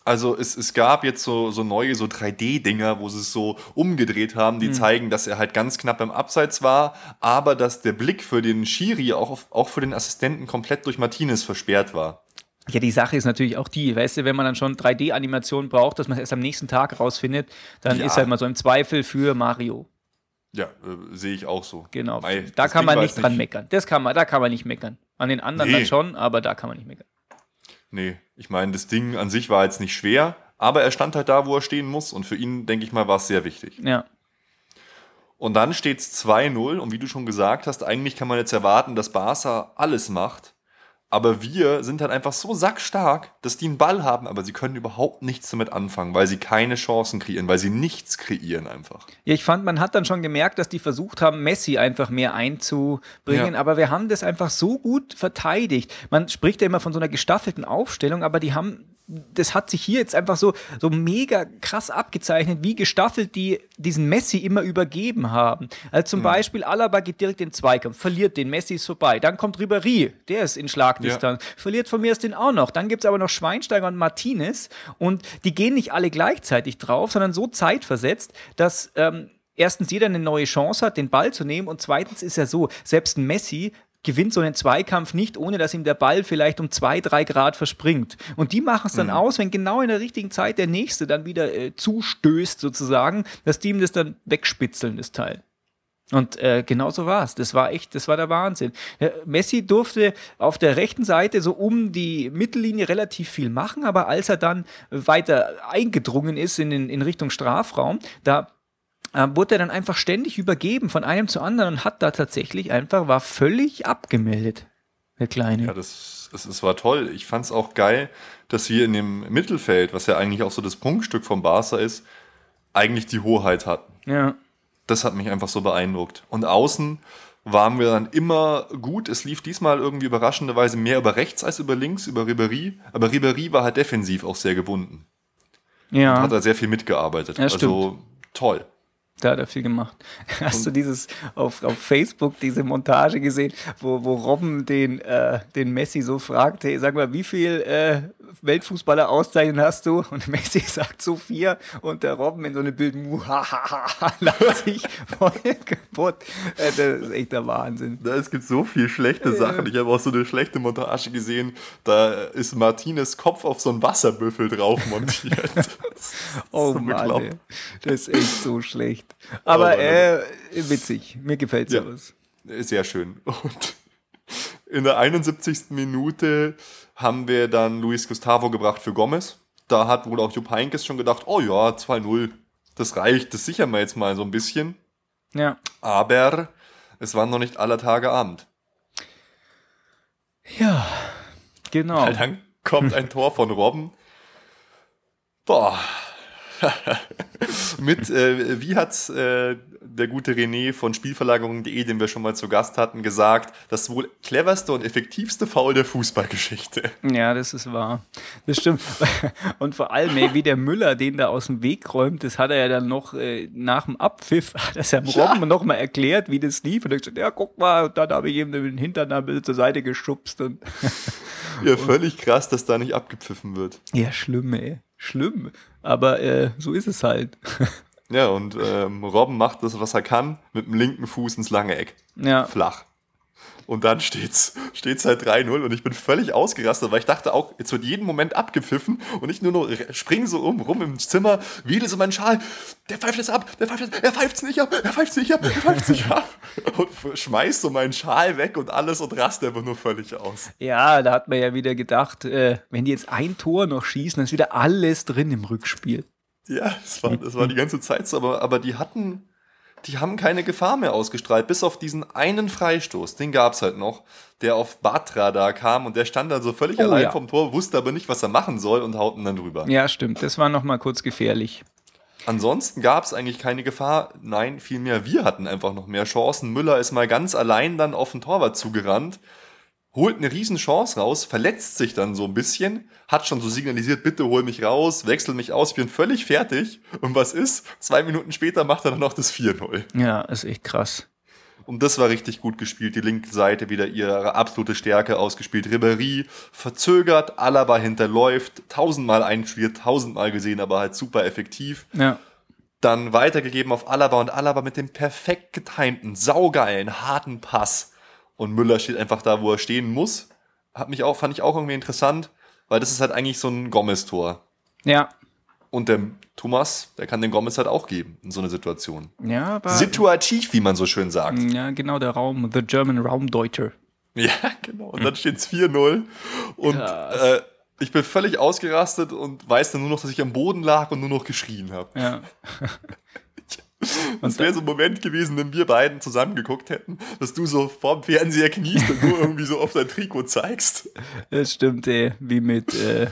Also es, es gab jetzt so, so neue so 3D-Dinger, wo sie es so umgedreht haben, die zeigen, dass er halt ganz knapp im Abseits war, aber dass der Blick für den Schiri auch, auch für den Assistenten komplett durch Martinez versperrt war.
Ja, die Sache ist natürlich auch die, weißt du, wenn man dann schon 3D-Animationen braucht, dass man es erst am nächsten Tag rausfindet, dann
Ja.
ist halt mal so im Zweifel für Mario.
Ja, äh, sehe ich auch so.
Genau.
Mei,
da kann
Ding
man nicht dran meckern. Das kann man, da kann man nicht meckern. An den anderen
Nee.
dann schon, aber da kann man nicht meckern.
Nee, ich meine, das Ding an sich war jetzt nicht schwer, aber er stand halt da, wo er stehen muss und für ihn, denke ich mal, war es sehr wichtig.
Ja.
Und dann steht es 2-0 und wie du schon gesagt hast, eigentlich kann man jetzt erwarten, dass Barca alles macht. Aber wir sind halt einfach so sackstark, dass die einen Ball haben, aber sie können überhaupt nichts damit anfangen, weil sie keine Chancen kreieren, weil sie nichts kreieren einfach.
Ja, ich fand, man hat dann schon gemerkt, dass die versucht haben, Messi einfach mehr einzubringen,
Ja.
aber wir haben das einfach so gut verteidigt. Man spricht ja immer von so einer gestaffelten Aufstellung, aber die haben, das hat sich hier jetzt einfach so, so mega krass abgezeichnet, wie gestaffelt die diesen Messi immer übergeben haben. Also zum Beispiel, Alaba geht direkt in den Zweikampf, verliert den, Messi ist vorbei. Dann kommt Ribéry, der ist in Schlagdistanz, verliert von mir aus den auch noch. Dann gibt es aber noch Schweinsteiger und Martinez und die gehen nicht alle gleichzeitig drauf, sondern so zeitversetzt, dass ähm, erstens jeder eine neue Chance hat, den Ball zu nehmen und zweitens ist ja so, selbst ein Messi gewinnt so einen Zweikampf nicht, ohne dass ihm der Ball vielleicht um zwei, drei Grad verspringt. Und die machen es dann aus, wenn genau in der richtigen Zeit der Nächste dann wieder äh, zustößt sozusagen, dass die ihm das dann wegspitzeln, das Teil. Und äh, genau so war es. Das war echt, das war der Wahnsinn. Ja, Messi durfte auf der rechten Seite so um die Mittellinie relativ viel machen, aber als er dann weiter eingedrungen ist in, in Richtung Strafraum, da äh, wurde er dann einfach ständig übergeben von einem zu anderen und hat da tatsächlich einfach, war völlig abgemeldet, der Kleine.
Ja, das, das, das war toll. Ich fand es auch geil, dass wir in dem Mittelfeld, was ja eigentlich auch so das Prunkstück vom Barca ist, eigentlich die Hoheit hatten.
ja.
Das hat mich einfach so beeindruckt. Und außen waren wir dann immer gut. Es lief diesmal irgendwie überraschenderweise mehr über rechts als über links, über Ribéry. Aber Ribéry war halt defensiv auch sehr gebunden.
Ja.
Und hat da sehr viel mitgearbeitet.
Ja,
also toll.
Da hat er viel gemacht. Hast du dieses auf, auf Facebook, diese Montage gesehen, wo, wo Robben den, äh, den Messi so fragt, hey, sag mal, wie viel äh, Weltfußballer auszeichnen hast du? Und Messi sagt so vier und der Robben in so einem Bild, muhahaha, lacht sich voll kaputt. Äh, das ist echt der Wahnsinn.
Da, es gibt so viel schlechte Sachen. Ich habe auch so eine schlechte Montage gesehen. Da ist Martinez Kopf auf so einen Wasserbüffel drauf montiert.
oh
so
Mann, ey. das ist echt so schlecht. Aber
Aber-
äh, witzig. Mir gefällt
Ja.
sowas.
Sehr schön. Und in der 71. Minute haben wir dann Luis Gustavo gebracht für Gomez. Da hat wohl auch Jupp Heynckes schon gedacht, oh ja, 2-0, das reicht, das sichern wir jetzt mal so ein bisschen.
Ja.
Aber es war noch nicht aller Tage Abend.
Ja, genau.
Weil dann kommt ein Tor von Robben. Boah. Mit, äh, wie hat äh, der gute René von Spielverlagerung.de, den wir schon mal zu Gast hatten, gesagt, das wohl cleverste und effektivste Foul der Fußballgeschichte.
Ja, das ist wahr. Das stimmt. Und vor allem, ey, wie der Müller den da aus dem Weg räumt, das hat er ja dann noch äh, nach dem Abpfiff, hat er ja dem
Ja.
Robben noch mal erklärt, wie das lief. Und er gesagt, ja, guck mal, und dann habe ich ihm den Hintern ein bisschen zur Seite geschubst. Und
Ja, völlig krass, dass da nicht abgepfiffen wird.
ja, schlimm, ey. Schlimm. Aber äh, so ist es halt.
Ja, und ähm, Robben macht das, was er kann, mit dem linken Fuß ins lange Eck.
Ja,
Flach. Und dann steht's, steht's halt 3-0 und ich bin völlig ausgerastet, weil ich dachte auch, jetzt wird jeden Moment abgepfiffen und ich nur noch spring so um, rum im Zimmer, wedel so meinen Schal, der pfeift es ab, der pfeift es, er pfeift's nicht ab, er pfeift's nicht ab, er pfeift's nicht ab. Und schmeiß so meinen Schal weg und alles und raste einfach nur völlig aus.
ja, da hat man ja wieder gedacht, äh, wenn die jetzt ein Tor noch schießen, dann ist wieder alles drin im Rückspiel.
Ja, das war, das war die ganze Zeit so, aber, aber die hatten, die haben keine Gefahr mehr ausgestrahlt, bis auf diesen einen Freistoß, den gab's halt noch, der auf Batra da kam und der stand dann so völlig
Oh,
allein
ja.
vom Tor, wusste aber nicht, was er machen soll und hauten dann drüber.
Ja, stimmt. Das war noch mal kurz gefährlich.
Ansonsten gab's eigentlich keine Gefahr, nein, vielmehr wir hatten einfach noch mehr Chancen. Müller ist mal ganz allein dann auf den Torwart zugerannt, holt eine riesen Chance raus, verletzt sich dann so ein bisschen, hat schon so signalisiert, bitte hol mich raus, wechsel mich aus, ich bin völlig fertig. Und was ist? Zwei Minuten später macht er dann noch das 4-0.
Ja, ist echt krass.
Und das war richtig gut gespielt. Die linke Seite wieder ihre absolute Stärke ausgespielt. Ribéry verzögert, Alaba hinterläuft, tausendmal einstudiert, tausendmal gesehen, aber halt super effektiv.
Ja.
Dann weitergegeben auf Alaba und Alaba mit dem perfekt getimten, saugeilen, harten Pass. Und Müller steht einfach da, wo er stehen muss. Hat mich auch, fand ich auch irgendwie interessant, weil das ist halt eigentlich so ein Gomez-Tor.
Ja.
Und der Thomas, der kann den Gomez halt auch geben in so einer Situation.
Ja, aber.
Situativ, wie man so schön sagt.
ja, genau, der Raum, The German Raumdeuter.
Ja, genau. Und dann steht es 4-0. Und äh, ich bin völlig ausgerastet und weiß dann nur noch, dass ich am Boden lag und nur noch geschrien habe.
Ja.
Das wäre so ein Moment gewesen, wenn wir beiden zusammen geguckt hätten, dass du so vorm Fernseher kniest und nur irgendwie so auf dein Trikot zeigst.
Das stimmt, ey, wie mit, äh,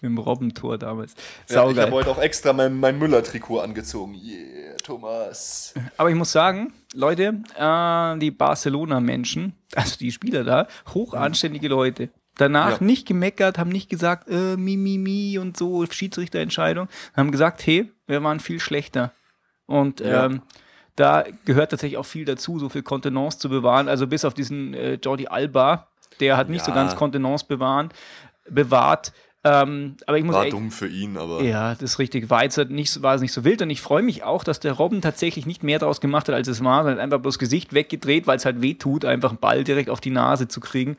mit dem Robbentor damals.
Ja, ich
Saugeil.
habe heute auch extra mein, mein Müller-Trikot angezogen. Yeah, Thomas.
Aber ich muss sagen, Leute, äh, die Barcelona-Menschen, also die Spieler da, hochanständige Leute. Danach
Ja.
nicht gemeckert, haben nicht gesagt, äh, mi, mi, mi und so, Schiedsrichterentscheidung. Haben gesagt, hey, wir waren viel schlechter. Und
Ja.
ähm, da gehört tatsächlich auch viel dazu, so viel Kontenance zu bewahren. Also bis auf diesen äh, Jordi Alba, der hat nicht so
Ja.
ganz Kontenance bewahren, bewahrt. Ähm, aber ich muss
War
echt,
dumm für ihn, aber
ja, das ist richtig. War, jetzt halt nicht, so- war es nicht so wild und ich freue mich auch, dass der Robben tatsächlich nicht mehr daraus gemacht hat, als es war. Er hat einfach bloß Gesicht weggedreht, weil es halt weh tut, einfach einen Ball direkt auf die Nase zu kriegen.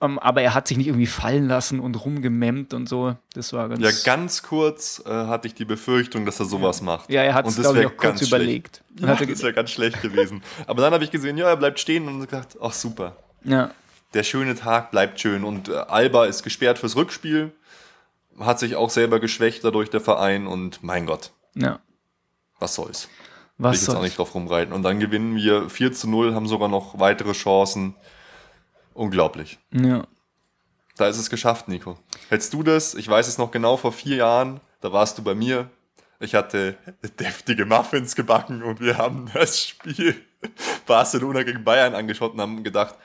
Ähm, aber er hat sich nicht irgendwie fallen lassen und rumgememmt und so. Das war ganz.
ja, ganz kurz äh, hatte ich die Befürchtung, dass er sowas macht.
Ja, er hat
Und
es,
das
glaube ich, auch kurz
ganz
überlegt.
Ja, das wäre ganz schlecht gewesen. Aber dann habe ich gesehen, ja, er bleibt stehen und gedacht, ach super.
ja,
der schöne Tag bleibt schön. Und äh, Alba ist gesperrt fürs Rückspiel. Hat sich auch selber geschwächt dadurch der Verein. Und mein Gott,
ja.
was soll's. Will
Was
ich jetzt auch nicht drauf rumreiten. Und dann gewinnen wir 4 zu 0, haben sogar noch weitere Chancen. Unglaublich.
Ja.
Da ist es geschafft, Nico. Hättest du das, ich weiß es noch genau, vor vier Jahren, da warst du bei mir. Ich hatte deftige Muffins gebacken und wir haben das Spiel Barcelona gegen Bayern angeschaut und haben gedacht,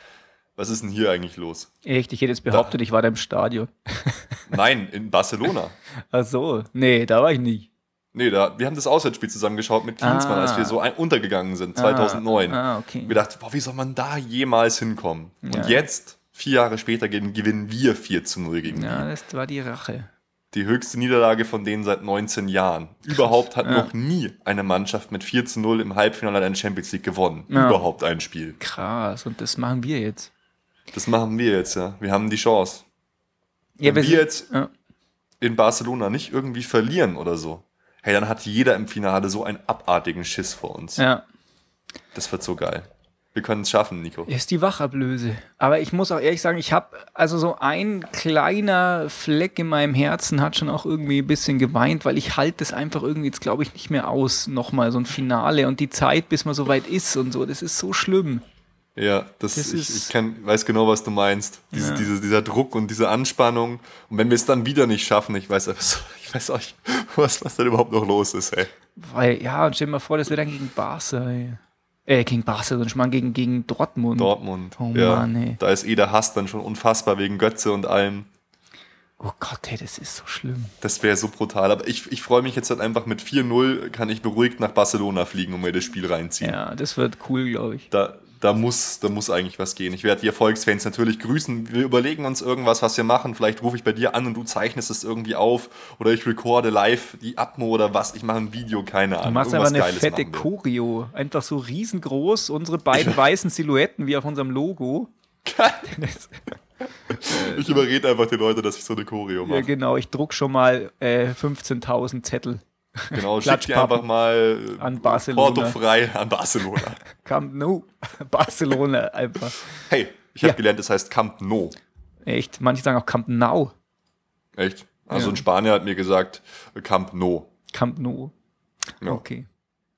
Was ist denn hier eigentlich los?
Echt, ich hätte jetzt behauptet, ich war da im Stadion.
Nein, in Barcelona.
Ach so, nee, da war ich nicht.
Nee, da, wir haben das Auswärtsspiel zusammengeschaut mit Klinsmann,
Ah.
als wir so ein, untergegangen sind, 2009.
Ah, okay.
Wir dachten, boah, wie soll man da jemals hinkommen? Und
Ja.
jetzt, vier Jahre später, gewinnen wir 4 zu 0 gegen
Ja,
die.
das war die Rache.
Die höchste Niederlage von denen seit 19 Jahren. Überhaupt hat
Ja.
noch nie eine Mannschaft mit 4 zu 0 im Halbfinale einer Champions League gewonnen.
Ja.
Überhaupt ein Spiel.
Krass, und das machen wir jetzt.
Das machen wir jetzt, ja. Wir haben die Chance.
Ja,
Wenn wir
sind-
jetzt in Barcelona nicht irgendwie verlieren oder so, hey, dann hat jeder im Finale so einen abartigen Schiss vor uns.
ja.
Das wird so geil. Wir können es schaffen, Nico.
Ist die Wachablöse. Aber ich muss auch ehrlich sagen, ich habe also so ein kleiner Fleck in meinem Herzen hat schon auch irgendwie ein bisschen geweint, weil ich halte das einfach irgendwie jetzt glaube ich nicht mehr aus, nochmal so ein Finale und die Zeit, bis man so weit ist und so, das ist so schlimm.
Ja, das,
Das
ich, ich kann, weiß genau, was du meinst. Diese,
Ja.
diese, dieser Druck und diese Anspannung. Und wenn wir es dann wieder nicht schaffen, ich weiß, ich weiß auch nicht, was, was denn überhaupt noch los ist, ey.
Weil, ja, und stell dir mal vor, das wäre dann gegen Barca, ey. Äh, gegen Barca, sondern schon mal gegen, gegen Dortmund.
Dortmund.
Oh
ja,
Mann, ey.
Da ist eh der Hass dann schon unfassbar wegen Götze und allem.
Oh Gott, ey, das ist so schlimm.
Das wäre so brutal. Aber ich, ich freue mich jetzt halt einfach mit 4-0 kann ich beruhigt nach Barcelona fliegen und mir das Spiel reinziehen.
Ja, das wird cool, glaube ich.
Da, da, muss, da muss eigentlich was gehen. Ich werde die Erfolgsfans natürlich grüßen. Wir überlegen uns irgendwas, was wir machen. Vielleicht rufe ich bei dir an und du zeichnest es irgendwie auf. Oder ich recorde live die Atmo oder was. Ich mache ein Video, keine Ahnung.
Du machst einfach eine fette
machen wir.
Choreo. Einfach so riesengroß, unsere beiden weißen Silhouetten wie auf unserem Logo.
Ich überrede einfach die Leute, dass ich so eine Choreo
Ja,
mache.
genau, ich druck schon mal äh, 15.000 Zettel.
Genau, schick dir
Klatschpappen
einfach mal äh,
an Barcelona.
Porto frei an Barcelona.
Camp Nou, Barcelona einfach.
Hey, ich habe
Ja.
gelernt, das heißt Camp No.
Echt, manche sagen auch Camp Nou.
Echt? Also
Ja.
ein Spanier hat mir gesagt, Camp No.
Camp Nou.
Ja.
Okay.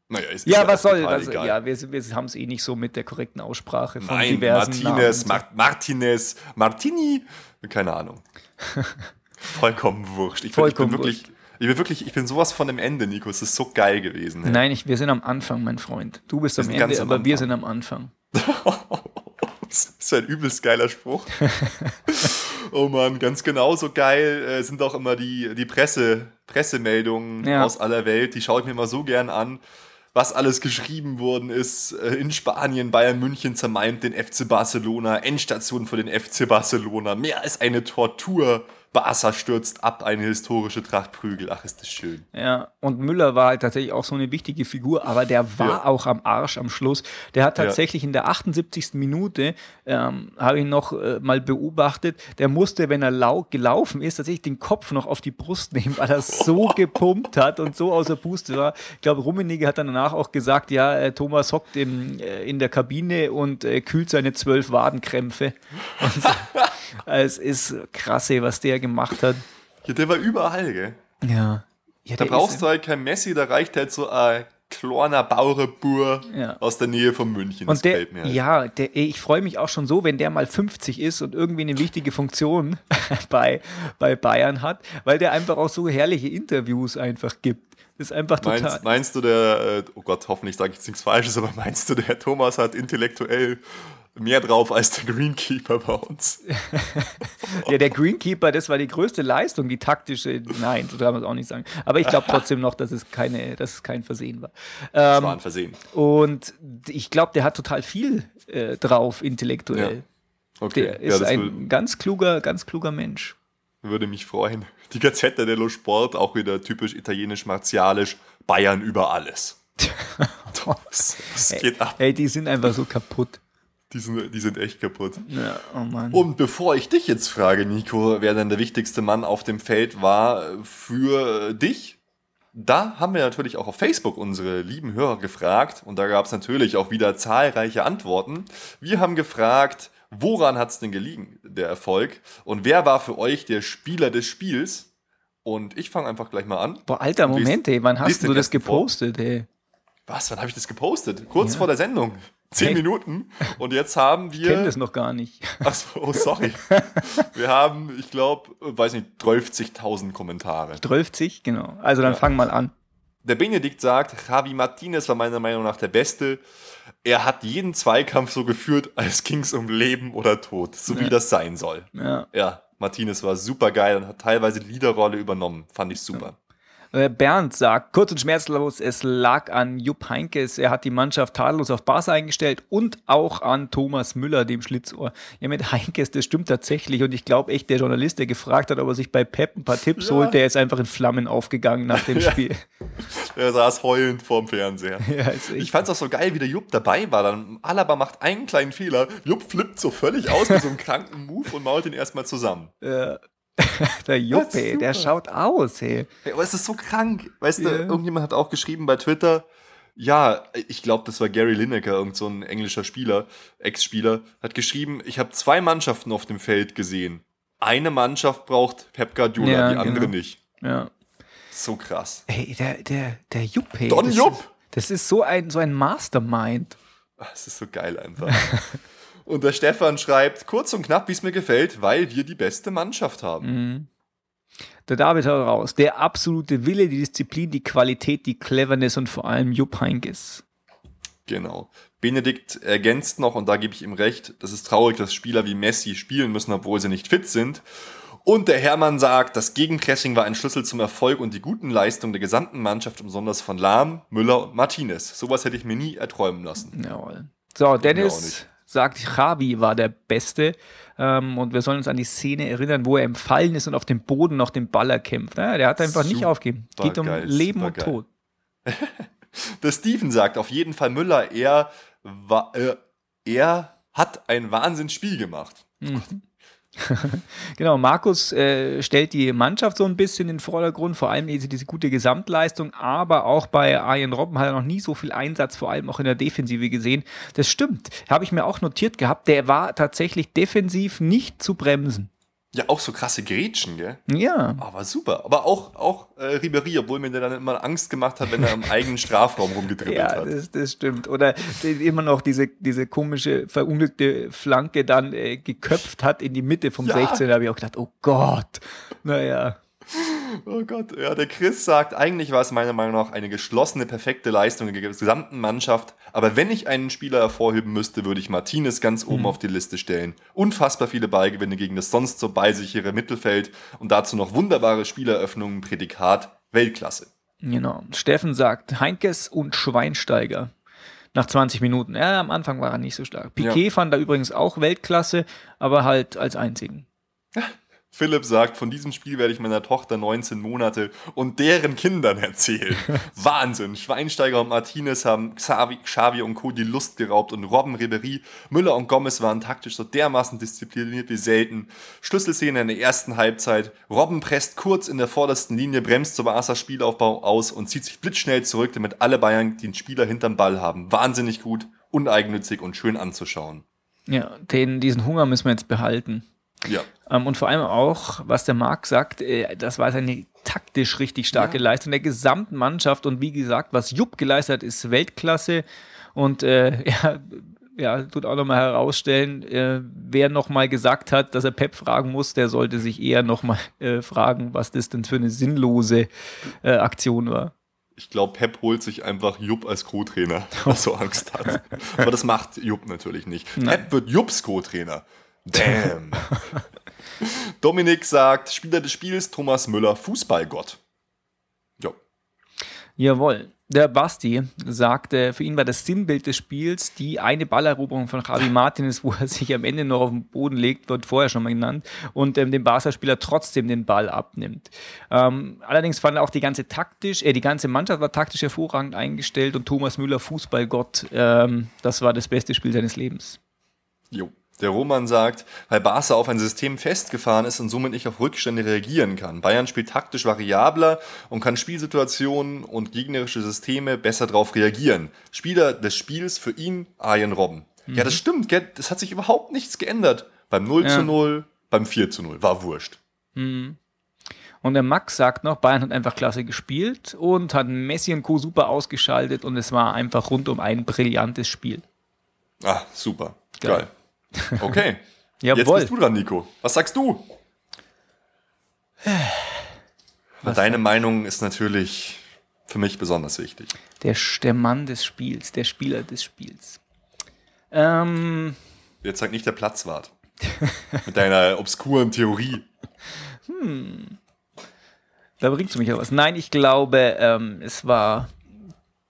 Naja, ist,
Ja, was soll das?
egal.
Ja, wir, wir haben es eh nicht so mit der korrekten Aussprache von
Nein,
diversen
Martinez,
Namen.
Mar Martinez, Martini, keine Ahnung. Vollkommen wurscht. Ich, bin-
Vollkommen
ich bin wirklich, ich bin wirklich, ich bin sowas von dem Ende, Nico. Es ist so geil gewesen. hey.
Nein, ich, wir sind am Anfang, mein Freund. Du bist am Ende,
am
aber wir sind am Anfang.
Das ist ein übelst geiler Spruch. oh Mann, ganz genauso geil äh, sind auch immer die, die Presse, Pressemeldungen
Ja.
aus aller Welt. Die schaue ich mir immer so gern an, was alles geschrieben worden ist. Äh, in Spanien, Bayern München zermalmt den FC Barcelona, Endstation für den FC Barcelona, mehr als eine Tortur. Barca stürzt ab, eine historische Tracht Prügel. Ach, ist das schön.
Ja, und Müller war halt tatsächlich auch so eine wichtige Figur, aber der war
Ja.
auch am Arsch am Schluss. Der hat
Ja.
tatsächlich in der 78. Minute, ähm, habe ich noch äh, mal beobachtet, der musste, wenn er lau gelaufen ist, tatsächlich den Kopf noch auf die Brust nehmen, weil er so gepumpt hat und so außer Puste war. Ich glaube, Rummenigge hat dann danach auch gesagt, ja, äh, Thomas hockt im, äh, in der Kabine und äh, kühlt seine zwölf Wadenkrämpfe. Und so. es ist krasse, was der gemacht hat.
Ja, der war überall, gell?
Ja. ja
Da
der
brauchst du halt kein Messi, da reicht halt so ein kleiner Bauerbur
Ja.
aus der Nähe von München.
Und der,
gefällt mir halt.
ja, der, ich freue mich auch schon so, wenn der mal 50 ist und irgendwie eine wichtige Funktion bei, bei Bayern hat, weil der einfach auch so herrliche Interviews einfach gibt. Ist einfach total.
Meinst, meinst du, der, äh, oh Gott, hoffentlich sage ich jetzt nichts Falsches, aber meinst du, der Thomas hat intellektuell mehr drauf als der Greenkeeper bei uns?
Ja, der Greenkeeper, das war die größte Leistung, die taktische. Nein, so kann man es auch nicht sagen. Aber ich glaube trotzdem noch, dass es, keine, dass es kein Versehen war.
Das
Ähm,
war ein Versehen.
und ich glaube, der hat total viel äh, drauf, intellektuell.
Ja. Okay,
Der ist
ja,
ein ganz kluger, ganz kluger Mensch.
würde mich freuen. Die Gazzetta dello Sport, auch wieder typisch italienisch-martialisch, Bayern über alles. Das, das geht ab.
Ey, die sind einfach so kaputt.
Die sind, die sind echt kaputt.
Ja, oh Mann.
Und bevor ich dich jetzt frage, Nico, wer denn der wichtigste Mann auf dem Feld war für dich, da haben wir natürlich auch auf Facebook unsere lieben Hörer gefragt und da gab es natürlich auch wieder zahlreiche Antworten. Wir haben gefragt, woran hat es denn gelegen, der Erfolg? Und wer war für euch der Spieler des Spiels? Und ich fange einfach gleich mal an.
Boah, alter, Moment, ey, wann hast du das
vor.
gepostet, ey?
Was, wann habe ich das gepostet? Kurz vor der Sendung. Zehn
Echt?
Minuten. Und jetzt haben
Ich
wir.
kenne das noch gar nicht.
Ach so, oh, sorry. Wir haben, ich glaube, weiß nicht, 30.000 Kommentare.
12, genau. Also dann fang mal an.
Der Benedikt sagt, Javi Martinez war meiner Meinung nach der Beste. Er hat jeden Zweikampf so geführt, als ging es um Leben oder Tod, so wie das sein soll.
Ja.
Ja, Martinez war super geil und hat teilweise die Liederrolle übernommen. Fand ich super.
Äh, Bernd sagt, kurz und schmerzlos, es lag an Jupp Heinkes. Er hat die Mannschaft tadellos auf Barca eingestellt und auch an Thomas Müller, dem Schlitzohr. Ja, mit Heinkes, das stimmt tatsächlich. Und ich glaube echt, der Journalist, der gefragt hat, ob er sich bei Pep ein paar Tipps
Ja.
holt, der ist einfach in Flammen aufgegangen nach dem Spiel.
Er saß heulend vorm Fernseher.
Ja,
Ich fand's auch so geil, wie der Jupp dabei war. Dann Alaba macht einen kleinen Fehler. Jupp flippt so völlig aus mit so einem kranken Move und mault ihn erstmal zusammen.
Äh, der Jupp,
Das ist
ey, der schaut aus, ey.
Ey, aber es ist so krank. Weißt du,
Ja.
irgendjemand hat auch geschrieben bei Twitter, ja, ich glaube, das war Gary Lineker, irgend so ein englischer Spieler, Ex-Spieler, hat geschrieben, ich habe zwei Mannschaften auf dem Feld gesehen. Eine Mannschaft braucht Pep Guardiola,
Ja,
die andere
genau.
nicht.
Ja.
So krass.
Ey, der, der, der Jupp.
Don
das,
Jupp!
Das ist so ein, so ein Mastermind.
Ah, Es ist so geil einfach. und der Stefan schreibt, kurz und knapp, wie es mir gefällt, weil wir die beste Mannschaft haben.
Mhm. Der David haut raus. Der absolute Wille, die Disziplin, die Qualität, die Cleverness und vor allem Jupp Heinkes.
Genau. Benedikt ergänzt noch, und da gebe ich ihm recht, das ist traurig, dass Spieler wie Messi spielen müssen, obwohl sie nicht fit sind. Und der Hermann sagt, das Gegenpressing war ein Schlüssel zum Erfolg und die guten Leistungen der gesamten Mannschaft, besonders von Lahm, Müller und Martinez. Sowas hätte ich mir nie erträumen lassen.
Jawohl. So, Dennis. Sagt, Javi war der Beste. Ähm, und wir sollen uns an die Szene erinnern, wo er im Fallen ist und auf dem Boden noch den Ball erkämpft. Ja, der hat einfach nicht
Super
aufgegeben. Geht um
geil,
Leben und
geil.
Tod.
Der Steven sagt auf jeden Fall Müller, er, wa- äh, er hat ein Wahnsinnsspiel gemacht.
Genau, Markus äh, stellt die Mannschaft so ein bisschen in den Vordergrund, vor allem diese, diese gute Gesamtleistung, aber auch bei Arjen Robben hat er noch nie so viel Einsatz, vor allem auch in der Defensive gesehen. Das stimmt, habe ich mir auch notiert gehabt, der war tatsächlich defensiv nicht zu bremsen.
Ja, auch so krasse Grätschen, gell?
Ja,
Aber super. Aber auch, auch äh, Ribéry, obwohl mir der dann immer Angst gemacht hat, wenn er im eigenen Strafraum rumgedribbelt
ja,
hat.
das, das stimmt. Oder immer noch diese, diese komische, verunglückte Flanke dann äh, geköpft hat in die Mitte vom
Ja.
16. Da habe ich auch gedacht, oh Gott. Naja.
Oh Gott, ja, der Chris sagt, eigentlich war es meiner Meinung nach eine geschlossene, perfekte Leistung der gesamten Mannschaft. Aber wenn ich einen Spieler hervorheben müsste, würde ich Martinez ganz oben auf die Liste stellen. Unfassbar viele Ballgewinne gegen das sonst so ballsichere Mittelfeld und dazu noch wunderbare Spieleröffnungen, Prädikat, Weltklasse.
Genau. Steffen sagt Heinkes und Schweinsteiger. Nach 20 Minuten. Ja, am Anfang war er nicht so stark. Piquet
Ja.
fand er übrigens auch Weltklasse, aber halt als einzigen.
Philipp sagt, von diesem Spiel werde ich meiner Tochter 19 Monate und deren Kindern erzählen. Wahnsinn. Schweinsteiger und Martinez haben Xavi, Xavi und Co. die Lust geraubt und Robben, Ribery, Müller und Gomez waren taktisch so dermaßen diszipliniert wie selten. Schlüsselszene in der ersten Halbzeit. Robben presst kurz in der vordersten Linie, bremst zum Barca Spielaufbau aus und zieht sich blitzschnell zurück, damit alle Bayern den Spieler hinterm Ball haben. Wahnsinnig gut, uneigennützig und schön anzuschauen.
Ja, den, diesen Hunger müssen wir jetzt behalten.
Ja.
Ähm, und vor allem auch, was der Marc sagt, äh, das war seine taktisch richtig starke
Ja.
Leistung der gesamten Mannschaft. Und wie gesagt, was Jupp geleistet hat, ist Weltklasse. Und äh, ja, ja, tut auch nochmal herausstellen, äh, wer nochmal gesagt hat, dass er Pep fragen muss, der sollte sich eher nochmal äh, fragen, was das denn für eine sinnlose äh, Aktion war.
Ich glaube, Pep holt sich einfach Jupp als Co-Trainer, weil er so Angst hat. Aber das macht Jupp natürlich nicht. Pep wird Jupps Co-Trainer. Damn. Dominik sagt, Spieler des Spiels Thomas Müller, Fußballgott. Ja.
Jawohl. Der Basti sagte, für ihn war das Sinnbild des Spiels die eine Balleroberung von Javi Martinez, wo er sich am Ende noch auf den Boden legt, wird vorher schon mal genannt, und ähm, dem Barca-Spieler trotzdem den Ball abnimmt. Ähm, allerdings fand er auch die ganze taktisch, äh, die ganze Mannschaft war taktisch hervorragend eingestellt und Thomas Müller, Fußballgott, ähm, das war das beste Spiel seines Lebens.
Jo. Der Roman sagt, weil Barca auf ein System festgefahren ist und somit nicht auf Rückstände reagieren kann. Bayern spielt taktisch variabler und kann Spielsituationen und gegnerische Systeme besser darauf reagieren. Spieler des Spiels für ihn, Arjen Robben. Ja, das stimmt, gell? das hat sich überhaupt nichts geändert. Beim 0
Ja.
zu 0, beim 4 zu 0, war wurscht.
Und der Max sagt noch, Bayern hat einfach klasse gespielt und hat Messi und Co. super ausgeschaltet und es war einfach rundum ein brillantes Spiel.
Ah, super.
Geil.
Geil. Okay. Jetzt bist du dran, Nico. Was sagst du? Deine Meinung ist natürlich Für mich besonders wichtig.
Der, der Mann des Spiels, der Spieler des Spiels. Ähm,
Jetzt sagt nicht der Platzwart. Mit deiner obskuren Theorie.
da bringst du mich ja was. Nein, ich glaube, ähm, es war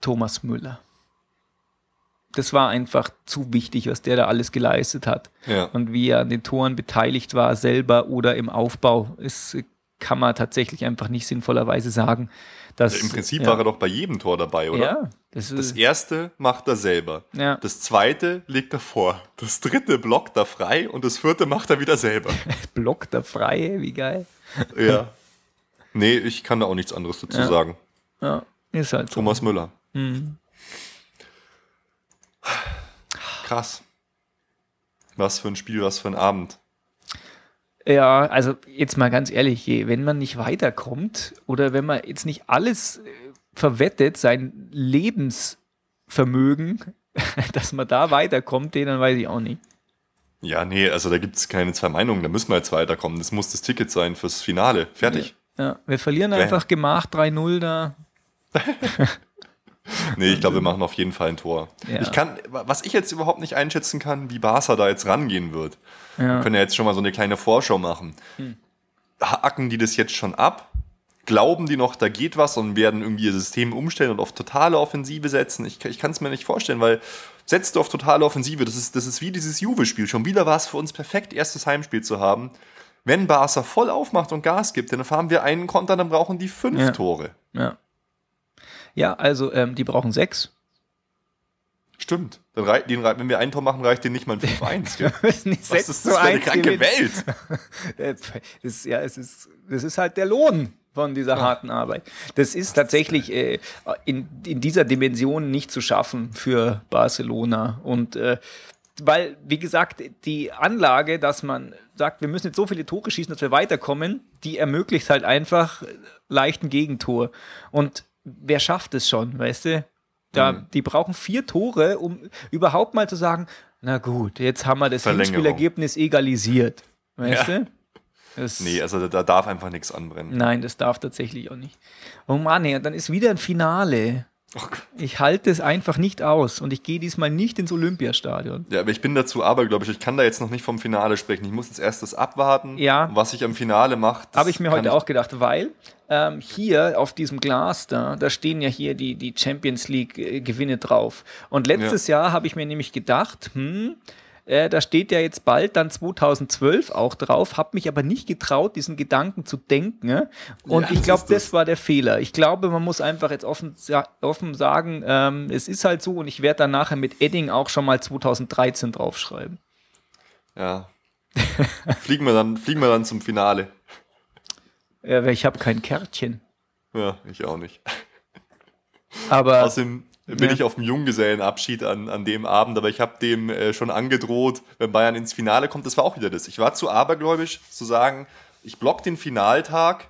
Thomas Müller. Das war einfach zu wichtig, was der da alles geleistet hat.
Ja.
Und wie er an den Toren beteiligt war, selber oder im Aufbau, ist, kann man tatsächlich einfach nicht sinnvollerweise sagen. Dass,
Im Prinzip
ja,
war er doch bei jedem Tor dabei, oder?
Ja, das
Das erste macht er selber.
Ja.
Das zweite legt er vor. Das dritte blockt er frei und das vierte macht er wieder selber.
blockt er frei, wie geil.
ja. Nee, ich kann da auch nichts anderes dazu sagen.
Ja, ist halt so.
Thomas Müller.
Mhm.
Krass. Was für ein Spiel, was für ein Abend.
Ja, also jetzt mal ganz ehrlich, wenn man nicht weiterkommt oder wenn man jetzt nicht alles äh, verwettet, sein Lebensvermögen, dass man da weiterkommt, den dann weiß ich auch nicht.
Ja, nee, also da gibt es keine zwei Meinungen. Da müssen wir jetzt weiterkommen. Das muss das Ticket sein fürs Finale. Fertig.
Ja, wir verlieren
Bäh.
einfach gemacht 3-0 da.
Nee, ich glaube, wir machen auf jeden Fall ein Tor.
Ja.
Ich kann, was ich jetzt überhaupt nicht einschätzen kann, wie Barca da jetzt rangehen wird.
Ja.
Wir können ja jetzt schon mal so eine kleine Vorschau machen. Hacken die das jetzt schon ab? Glauben die noch, da geht was und werden irgendwie ihr System umstellen und auf totale Offensive setzen? Ich, ich kann es mir nicht vorstellen, weil setzt du auf totale Offensive, das ist, das ist wie dieses Juve-Spiel. Schon wieder war es für uns perfekt, erstes Heimspiel zu haben. Wenn Barca voll aufmacht und Gas gibt, dann fahren wir einen Konter, dann brauchen die fünf
Ja.
Tore.
Ja, ja also ähm, die brauchen sechs.
Stimmt. Dann rei den, wenn wir ein Tor machen, reicht denen nicht mal ein 5-1. gell?
müssen nicht
Was ist das für eine kranke Welt?
Äh, Das, ja, es ist, das ist halt der Lohn von dieser harten Arbeit. Das ist tatsächlich äh, in, in dieser Dimension nicht zu schaffen für Barcelona. Und äh, weil, wie gesagt, die Anlage, dass man sagt, wir müssen jetzt so viele Tore schießen, dass wir weiterkommen, die ermöglicht halt einfach leichten Gegentor. Und wer schafft es schon, weißt du? Da,
Mhm.
Die brauchen vier Tore, um überhaupt mal zu sagen, na gut, jetzt haben wir das. Hinspielergebnis egalisiert. Weißt
Ja.
du? Das,
Nee, also da, da darf einfach nichts anbrennen.
Nein, das darf tatsächlich auch nicht. Oh Mann, ja, dann ist wieder ein Finale.
Oh.
Ich halte es einfach nicht aus und ich gehe diesmal nicht ins Olympiastadion.
Ja, aber ich bin dazu abergläubisch. Ich kann da jetzt noch nicht vom Finale sprechen. Ich muss jetzt erst das abwarten.
Ja.
Was ich am Finale mache.
Habe ich mir heute auch gedacht, weil ähm, hier auf diesem Glas da, da stehen ja hier die, die Champions League äh, Gewinne drauf. Und letztes Jahr habe ich mir nämlich gedacht, hm, äh, da steht ja jetzt bald dann 2012 auch drauf, habe mich aber nicht getraut, diesen Gedanken zu denken. ne? Und
Ja,
ich glaube,
das.
das war der Fehler. Ich glaube, man muss einfach jetzt offen, sa- offen sagen, ähm, es ist halt so und ich werde dann nachher mit Edding auch schon mal 2013 draufschreiben.
Ja. fliegen, wir dann, fliegen wir dann zum Finale.
Ja, weil ich habe kein Kärtchen.
Ja, ich auch nicht.
Aber
Außerdem bin
Ja.
ich auf dem Junggesellenabschied an, an dem Abend, aber ich habe dem äh, schon angedroht, wenn Bayern ins Finale kommt. Das war auch wieder das. Ich war zu abergläubisch zu sagen, ich block den Finaltag,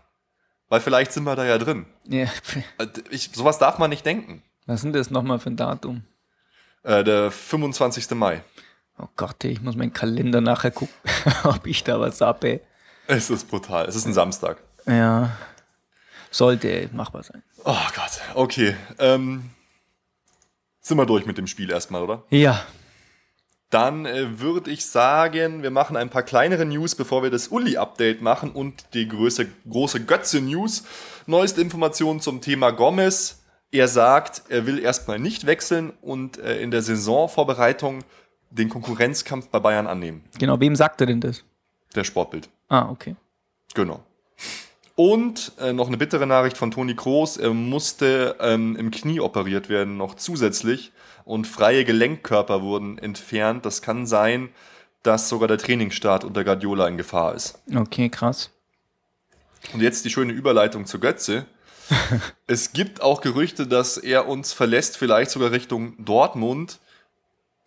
weil vielleicht sind wir da ja drin.
ja,
Äh, Ich, sowas darf man nicht denken.
was sind das nochmal für ein Datum?
Äh, der 25. Mai.
Oh Gott, ich muss meinen Kalender nachher gucken, ob ich da was hab, ey.
Es ist brutal. Es ist ein Samstag.
Ja, sollte machbar sein.
Oh Gott, okay. Ähm, sind wir durch mit dem Spiel erstmal, oder?
Ja,
Dann äh, würde ich sagen, wir machen ein paar kleinere News, bevor wir das Uli-Update machen und die größte, große Götze-News. Neueste Informationen zum Thema Gomez. Er sagt, er will erstmal nicht wechseln und äh, in der Saisonvorbereitung den Konkurrenzkampf bei Bayern annehmen.
genau. Wem sagt er denn das?
Der Sportbild.
Ah, okay.
Genau. Und äh, noch eine bittere Nachricht von Toni Kroos. Er musste ähm, im Knie operiert werden, noch zusätzlich. Und freie Gelenkkörper wurden entfernt. Das kann sein, dass sogar der Trainingsstart unter Guardiola in Gefahr ist.
Okay, krass.
Und jetzt die schöne Überleitung zu Götze. es gibt auch Gerüchte, dass er uns verlässt, vielleicht sogar Richtung Dortmund.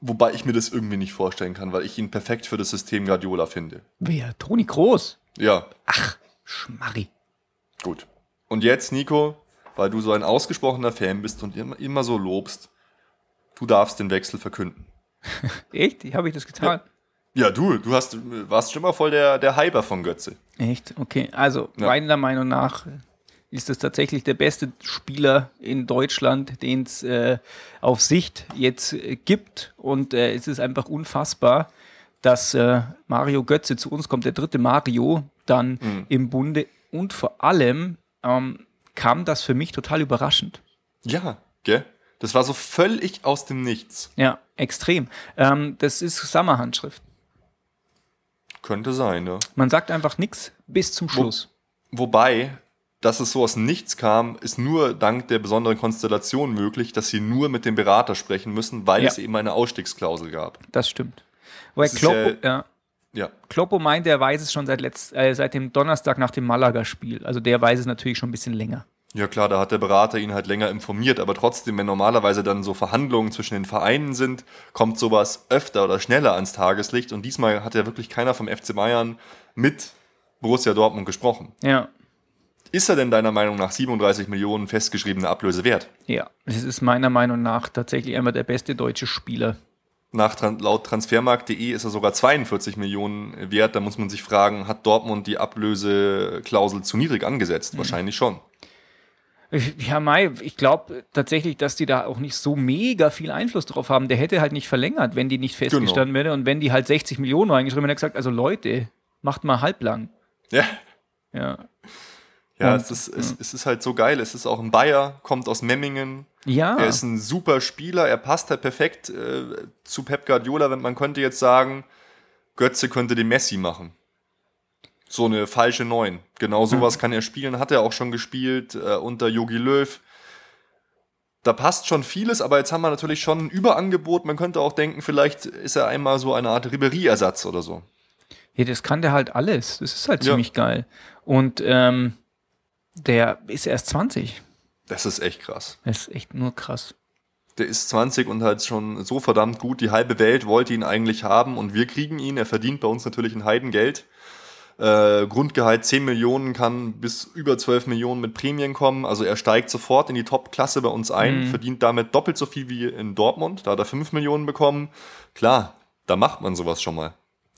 Wobei ich mir das irgendwie nicht vorstellen kann, weil ich ihn perfekt für das System Guardiola finde.
Wer? Toni Groß?
Ja,
Schmarri.
Gut. Und jetzt, Nico, weil du so ein ausgesprochener Fan bist und immer, immer so lobst, du darfst den Wechsel verkünden.
Echt? Habe ich das getan?
Ja, du, du hast, warst schon mal voll der, der Hyper von Götze.
Echt? Okay. Also,
Ja.
meiner Meinung nach ist es tatsächlich der beste Spieler in Deutschland, den es äh, auf Sicht jetzt äh, gibt. Und äh, es ist einfach unfassbar, dass äh, Mario Götze zu uns kommt, der dritte Mario dann
Mhm.
im Bunde. Und vor allem ähm, kam das für mich total überraschend.
Ja, gell? Das war so völlig aus dem Nichts.
Ja, extrem. Ähm, das ist Sammerhandschrift.
Könnte sein, ne?
Man sagt einfach nichts bis zum Schluss.
Wobei, dass es so aus dem Nichts kam, ist nur dank der besonderen Konstellation möglich, dass sie nur mit dem Berater sprechen müssen, weil
Ja.
es eben eine Ausstiegsklausel gab.
Das stimmt.
Ist
Kloppo,
ja-
ja, Kloppo meint, er weiß es schon seit, letzt, äh, seit dem Donnerstag nach dem Malaga-Spiel. Also der weiß es natürlich schon ein bisschen länger.
ja klar, da hat der Berater ihn halt länger informiert, aber trotzdem, wenn normalerweise dann so Verhandlungen zwischen den Vereinen sind, kommt sowas öfter oder schneller ans Tageslicht und diesmal hat ja wirklich keiner vom FC Bayern mit Borussia Dortmund gesprochen.
Ja,
Ist er denn deiner Meinung nach 37 Millionen festgeschriebene Ablöse wert?
ja. Es ist meiner Meinung nach tatsächlich einmal der beste deutsche Spieler.
Nach, laut transfermarkt.de ist er sogar 42 Millionen wert. Da muss man sich fragen, hat Dortmund die Ablöseklausel zu niedrig angesetzt? Wahrscheinlich schon.
Ja, Mai, ich glaube tatsächlich, dass die da auch nicht so mega viel Einfluss drauf haben. Der hätte halt nicht verlängert, wenn die nicht festgestanden wäre. Und wenn die halt 60 Millionen reingeschrieben hätten, hätte gesagt, also Leute, macht mal halblang.
Ja,
Ja.
Ja,
Und-
es, ist, es, es ist halt so geil. Es ist auch ein Bayer, kommt aus Memmingen.
Ja.
Er ist ein super Spieler. Er passt halt perfekt äh, zu Pep Guardiola. Wenn man könnte jetzt sagen, Götze könnte den Messi machen. So eine falsche Neun. Genau sowas kann er spielen. Hat er auch schon gespielt äh, unter Yogi Löw. Da passt schon vieles, aber jetzt haben wir natürlich schon ein Überangebot. Man könnte auch denken, vielleicht ist er einmal so eine Art Ribery-Ersatz oder so.
Ja, das kann der halt alles. Das ist halt
Ja.
ziemlich geil. Und ähm, der ist erst 20.
Das ist echt krass.
Das ist echt nur krass.
Der ist 20 und halt schon so verdammt gut. Die halbe Welt wollte ihn eigentlich haben und wir kriegen ihn. Er verdient bei uns natürlich ein Heidengeld. Äh, Grundgehalt 10 Millionen kann bis über 12 Millionen mit Prämien kommen. Also er steigt sofort in die Top-Klasse bei uns ein, verdient damit doppelt so viel wie in Dortmund. Da hat er 5 Millionen bekommen. Klar, da macht man sowas schon mal.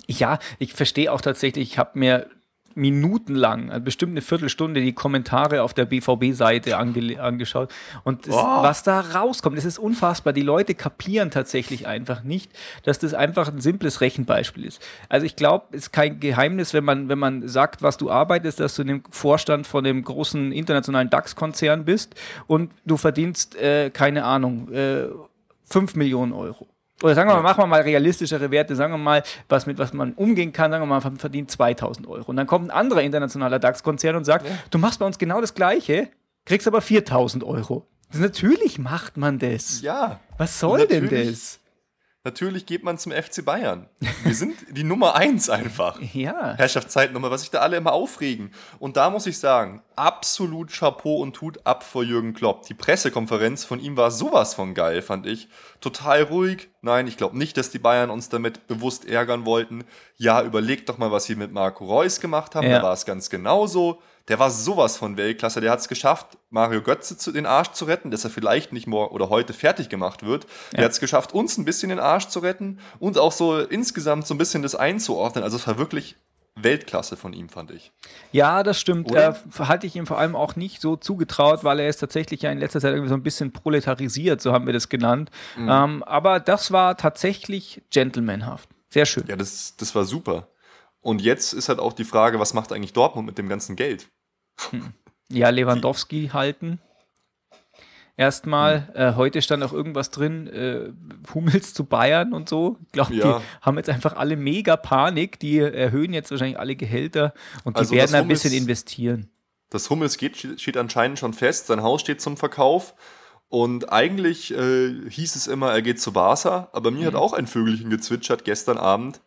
Ja, ich verstehe auch tatsächlich, ich habe mir minutenlang, also bestimmt eine Viertelstunde, die Kommentare auf der BVB-Seite ange angeschaut. Und das,
Oh.
was da rauskommt, das ist unfassbar. Die Leute kapieren tatsächlich einfach nicht, dass das einfach ein simples Rechenbeispiel ist. Also ich glaube, es ist kein Geheimnis, wenn man, wenn man sagt, was du arbeitest, dass du in dem Vorstand von dem großen internationalen DAX-Konzern bist und du verdienst, äh, keine Ahnung, äh, 5 Millionen Euro. Oder sagen wir mal, machen wir mal realistischere Werte, sagen wir mal, was mit was man umgehen kann, sagen wir mal, man verdient 2000 Euro. Und dann kommt ein anderer internationaler DAX-Konzern und sagt, du machst bei uns genau das Gleiche, kriegst aber 4000 Euro. Natürlich macht man das.
Ja,
Was soll denn das?
Natürlich geht man zum FC Bayern. Wir sind die Nummer eins einfach.
Ja.
Herrschaftszeitnummer, was sich da alle immer aufregen. Und da muss ich sagen, absolut Chapeau und Tut ab vor Jürgen Klopp. Die Pressekonferenz von ihm war sowas von geil, fand ich. Total ruhig. Nein, ich glaube nicht, dass die Bayern uns damit bewusst ärgern wollten. Ja, überlegt doch mal, was sie mit Marco Reus gemacht haben.
Ja.
Da war es ganz genauso. Der war sowas von Weltklasse. Der hat es geschafft, Mario Götze zu, den Arsch zu retten, dass er vielleicht nicht morgen oder heute fertig gemacht wird. Der
Ja.
hat es geschafft, uns ein bisschen den Arsch zu retten und auch so insgesamt so ein bisschen das einzuordnen. Also es war wirklich Weltklasse von ihm, fand ich.
Ja, das stimmt. Äh, halte ich ihm vor allem auch nicht so zugetraut, weil er ist tatsächlich ja in letzter Zeit irgendwie so ein bisschen proletarisiert, so haben wir das genannt.
Mhm.
Ähm, aber das war tatsächlich gentlemanhaft. Sehr schön.
Ja, das, das war super. Und jetzt ist halt auch die Frage, was macht eigentlich Dortmund mit dem ganzen Geld?
Ja, Lewandowski halten. Erstmal,
Hm.
äh, heute stand auch irgendwas drin, äh, Hummels zu Bayern und so. Ich glaube,
Ja.
die haben jetzt einfach alle mega Panik. Die erhöhen jetzt wahrscheinlich alle Gehälter und die
Also,
werden ein bisschen investieren.
Das Hummels geht, steht anscheinend schon fest, sein Haus steht zum Verkauf. Und eigentlich äh, hieß es immer, er geht zu Barca, aber mir hat auch ein Vögelchen gezwitschert gestern Abend,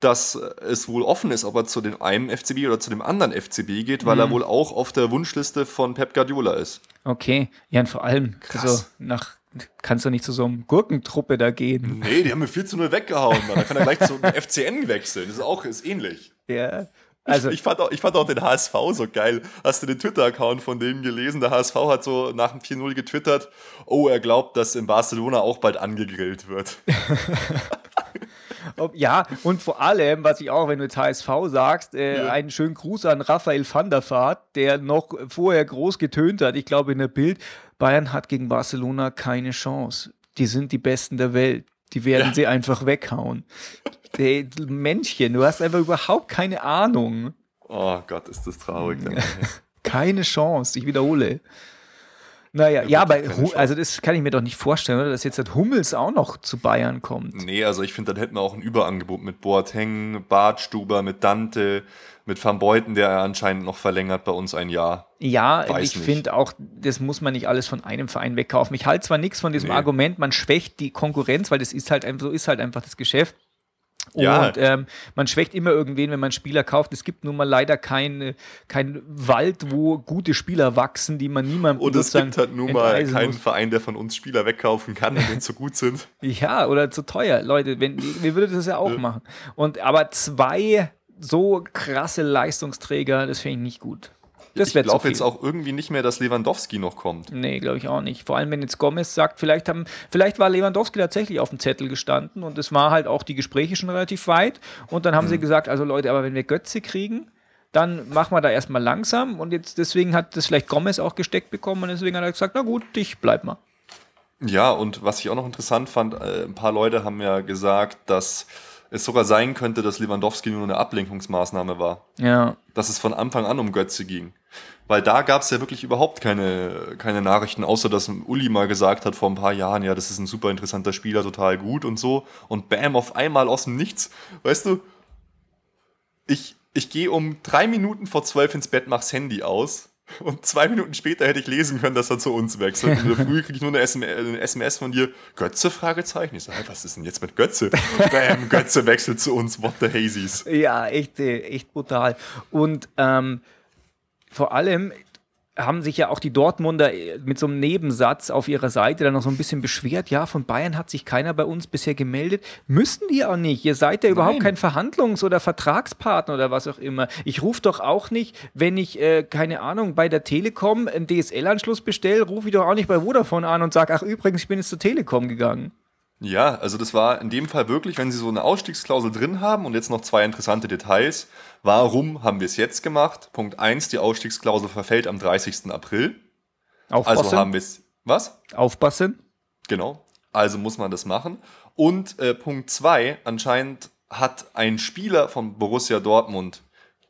dass es wohl offen ist, ob er zu dem einen FCB oder zu dem anderen FCB geht, weil er wohl auch auf der Wunschliste von Pep Guardiola ist.
Okay, ja, und vor allem,
Krass.
also nach, kannst du nicht zu so einem Gurkentruppe da gehen.
Nee, die haben mir 4 zu 0 weggehauen, Mann. Da kann er gleich zum FCN wechseln. Das ist auch ist ähnlich.
Ja, also,
ich, fand auch, ich fand auch den HSV so geil. Hast du den Twitter-Account von denen gelesen? Der HSV hat so nach dem 4-0 getwittert, oh, er glaubt, dass in Barcelona auch bald angegrillt wird.
Ob, ja, und vor allem, was ich auch, wenn du jetzt HSV sagst, äh, ja. einen schönen Gruß an Raphael van der Vaart, der noch vorher groß getönt hat, ich glaube in der Bild, Bayern hat gegen Barcelona keine Chance. Die sind die Besten der Welt. Die werden ja. sie einfach weghauen. Hey, Männchen, du hast einfach überhaupt keine Ahnung.
Oh Gott, ist das traurig.
keine Chance, ich wiederhole. Naja, ja, ja aber also das kann ich mir doch nicht vorstellen, oder? dass jetzt das Hummels auch noch zu Bayern kommt.
Nee, also ich finde, dann hätten wir auch ein Überangebot mit Boateng, Bartstuber, mit Dante, mit Van Beuten, der anscheinend noch verlängert bei uns ein Jahr.
Ja, Weiß ich finde auch, das muss man nicht alles von einem Verein wegkaufen. Ich halte zwar nichts von diesem nee. Argument, man schwächt die Konkurrenz, weil das ist halt so ist halt einfach das Geschäft. Ja. Und ähm, man schwächt immer irgendwen, wenn man Spieler kauft. Es gibt nun mal leider keinen kein Wald, wo gute Spieler wachsen, die man niemandem
Und es gibt halt nun mal keinen muss. Verein, der von uns Spieler wegkaufen kann, wenn zu gut sind.
Ja, oder zu teuer. Leute, wenn, wir würden das ja auch machen. Und aber zwei so krasse Leistungsträger, das finde ich nicht gut.
Das ich glaube jetzt auch irgendwie nicht mehr, dass Lewandowski noch kommt.
Nee, glaube ich auch nicht. Vor allem, wenn jetzt Gomez sagt, vielleicht, haben, vielleicht war Lewandowski tatsächlich auf dem Zettel gestanden und es war halt auch die Gespräche schon relativ weit. Und dann haben mhm. sie gesagt, also Leute, aber wenn wir Götze kriegen, dann machen wir da erstmal langsam. Und jetzt deswegen hat das vielleicht Gomez auch gesteckt bekommen und deswegen hat er gesagt, na gut, ich bleib mal.
Ja, und was ich auch noch interessant fand, äh, ein paar Leute haben ja gesagt, dass es sogar sein könnte, dass Lewandowski nur eine Ablenkungsmaßnahme war.
Ja.
Dass es von Anfang an um Götze ging. Weil da gab es ja wirklich überhaupt keine, keine Nachrichten, außer dass Uli mal gesagt hat vor ein paar Jahren, ja, das ist ein super interessanter Spieler, total gut und so. Und bam, auf einmal aus dem Nichts. Weißt du, ich, ich gehe um drei Minuten vor zwölf ins Bett, mach's Handy aus und zwei Minuten später hätte ich lesen können, dass er zu uns wechselt. Und in der Früh kriege ich nur eine SMS, von dir, Götze? Fragezeichen. Ich sage, was ist denn jetzt mit Götze? Bam, Götze wechselt zu uns, what the hazies.
Ja, echt, echt brutal. Und ähm, vor allem, haben sich ja auch die Dortmunder äh, mit so einem Nebensatz auf ihrer Seite dann noch so ein bisschen beschwert. Ja, von Bayern hat sich keiner bei uns bisher gemeldet. Müssen die auch nicht. Ihr seid ja Nein. überhaupt kein Verhandlungs- oder Vertragspartner oder was auch immer. Ich rufe doch auch nicht, wenn ich, äh, keine Ahnung, bei der Telekom einen DSL-Anschluss bestelle, rufe ich doch auch nicht bei Vodafone an und sage, ach übrigens, ich bin jetzt zur Telekom gegangen.
Ja, also das war in dem Fall wirklich, wenn Sie so eine Ausstiegsklausel drin haben und jetzt noch zwei interessante Details. Warum haben wir es jetzt gemacht? Punkt eins: die Ausstiegsklausel verfällt am 30. April. Aufpassen. Also haben wir es. Was?
Aufpassen.
Genau. Also muss man das machen. Und äh, Punkt zwei: anscheinend hat ein Spieler von Borussia Dortmund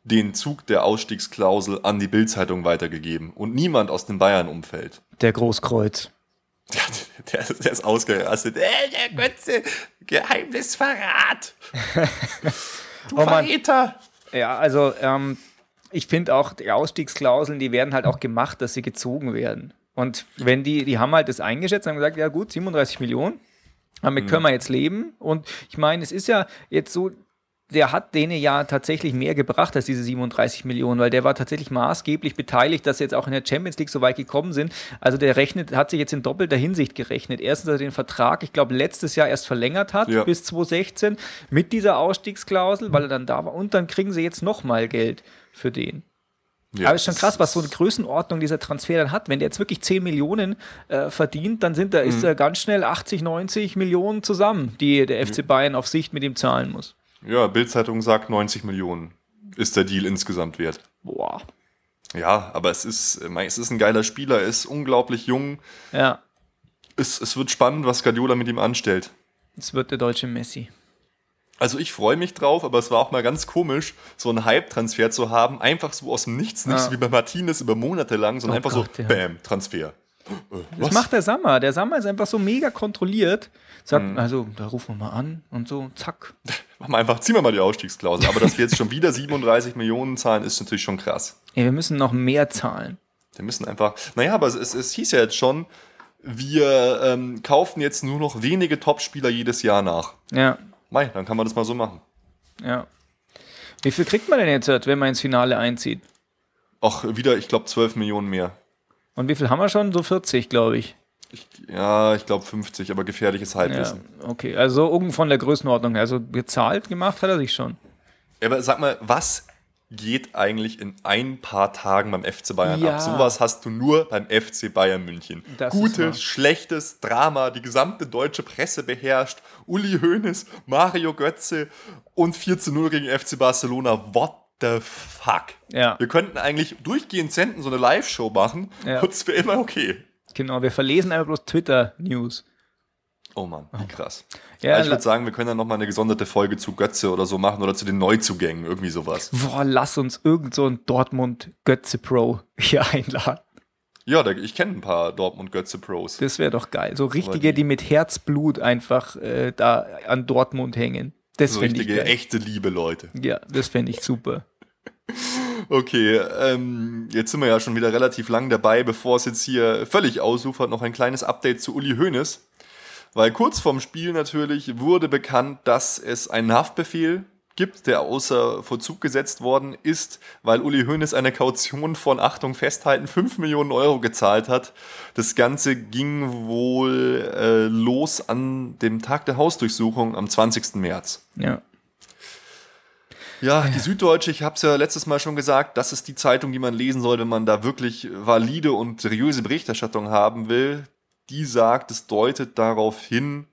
den Zug der Ausstiegsklausel an die Bildzeitung weitergegeben und niemand aus dem Bayern-Umfeld.
Der Großkreuz.
Der, der, ist ausgerastet. Äh, der Götze, Geheimnisverrat. du oh Verräter.
Ja, also ähm, ich finde auch, die Ausstiegsklauseln, die werden halt auch gemacht, dass sie gezogen werden. Und wenn die, die haben halt das eingeschätzt, haben gesagt, ja gut, 37 Millionen, damit mhm. können wir jetzt leben. Und ich meine, es ist ja jetzt so, der hat denen ja tatsächlich mehr gebracht als diese 37 Millionen, weil der war tatsächlich maßgeblich beteiligt, dass sie jetzt auch in der Champions League so weit gekommen sind. Also der rechnet, hat sich jetzt in doppelter Hinsicht gerechnet. Erstens, dass er den Vertrag, ich glaube, letztes Jahr erst verlängert hat ja. bis 2016 mit dieser Ausstiegsklausel, weil er dann da war. Und dann kriegen sie jetzt nochmal Geld für den. Ja, Aber es ist schon krass, was so eine Größenordnung dieser Transfer dann hat. Wenn der jetzt wirklich 10 Millionen äh, verdient, dann sind da, mhm. ist er ganz schnell 80, 90 Millionen zusammen, die der FC Bayern auf Sicht mit ihm zahlen muss.
Ja, Bildzeitung sagt 90 Millionen ist der Deal insgesamt wert.
Boah.
Ja, aber es ist, es ist ein geiler Spieler, er ist unglaublich jung.
Ja.
Es, es wird spannend, was Guardiola mit ihm anstellt.
Es wird der deutsche Messi.
Also ich freue mich drauf, aber es war auch mal ganz komisch, so einen Hype-Transfer zu haben, einfach so aus dem Nichts, nicht so wie bei Martinez über Monate lang, sondern oh einfach Gott, so, ja. bam, Transfer.
Was? Das macht der Sammer. Der Sammer ist einfach so mega kontrolliert. Sagt, mhm. also, da rufen wir mal an und so, zack.
Machen wir einfach, ziehen wir mal die Ausstiegsklausel. Aber dass wir jetzt schon wieder 37 Millionen zahlen, ist natürlich schon krass.
Ey, wir müssen noch mehr zahlen.
Wir müssen einfach, naja, aber es, es hieß ja jetzt schon, wir ähm, kaufen jetzt nur noch wenige Topspieler jedes Jahr nach.
Ja.
Mei, dann kann man das mal so machen.
Ja. Wie viel kriegt man denn jetzt, wenn man ins Finale einzieht?
Ach, wieder, ich glaube, 12 Millionen mehr.
Und wie viel haben wir schon? So 40, glaube ich.
Ja, ich glaube 50, aber gefährliches Halbwissen.
Ja, okay, also irgend von der Größenordnung her. Also gezahlt gemacht hat er sich schon.
Aber sag mal, was geht eigentlich in ein paar Tagen beim FC Bayern
Ja.
ab. Sowas hast du nur beim FC Bayern München.
Das.
Gutes, schlechtes Drama, die gesamte deutsche Presse beherrscht. Uli Hoeneß, Mario Götze und 4 zu 0 gegen FC Barcelona. What the fuck?
Ja.
Wir könnten eigentlich durchgehend senden, so eine Live-Show machen
Ja.
und es wäre immer okay.
Genau, wir verlesen einfach bloß Twitter-News.
Oh Mann, wie krass.
Ja,
Ja, ich würde sagen, wir können dann nochmal eine gesonderte Folge zu Götze oder so machen oder zu den Neuzugängen, irgendwie sowas.
Boah, lass uns irgend so ein Dortmund-Götze-Pro hier einladen.
Ja, ich kenne ein paar Dortmund-Götze-Pros.
Das wäre doch geil. So richtige,
die-
die mit Herzblut einfach äh, da an Dortmund hängen. Das
So
fände ich
richtige,
geil.
echte liebe Leute.
Ja, das fände ich super.
Okay, ähm, jetzt sind wir ja schon wieder relativ lang dabei, bevor es jetzt hier völlig ausufert, noch ein kleines Update zu Uli Hoeneß. Weil kurz vorm Spiel natürlich wurde bekannt, dass es einen Haftbefehl gibt, der außer Vollzug gesetzt worden ist, weil Uli Hoeneß eine Kaution von, Achtung, festhalten, 5 Millionen Euro gezahlt hat. Das Ganze ging wohl äh, los an dem Tag der Hausdurchsuchung am 20. März.
Ja.
Ja, die Süddeutsche, ich habe es ja letztes Mal schon gesagt, das ist die Zeitung, die man lesen soll, wenn man da wirklich valide und seriöse Berichterstattung haben will. Die sagt, es deutet darauf hin,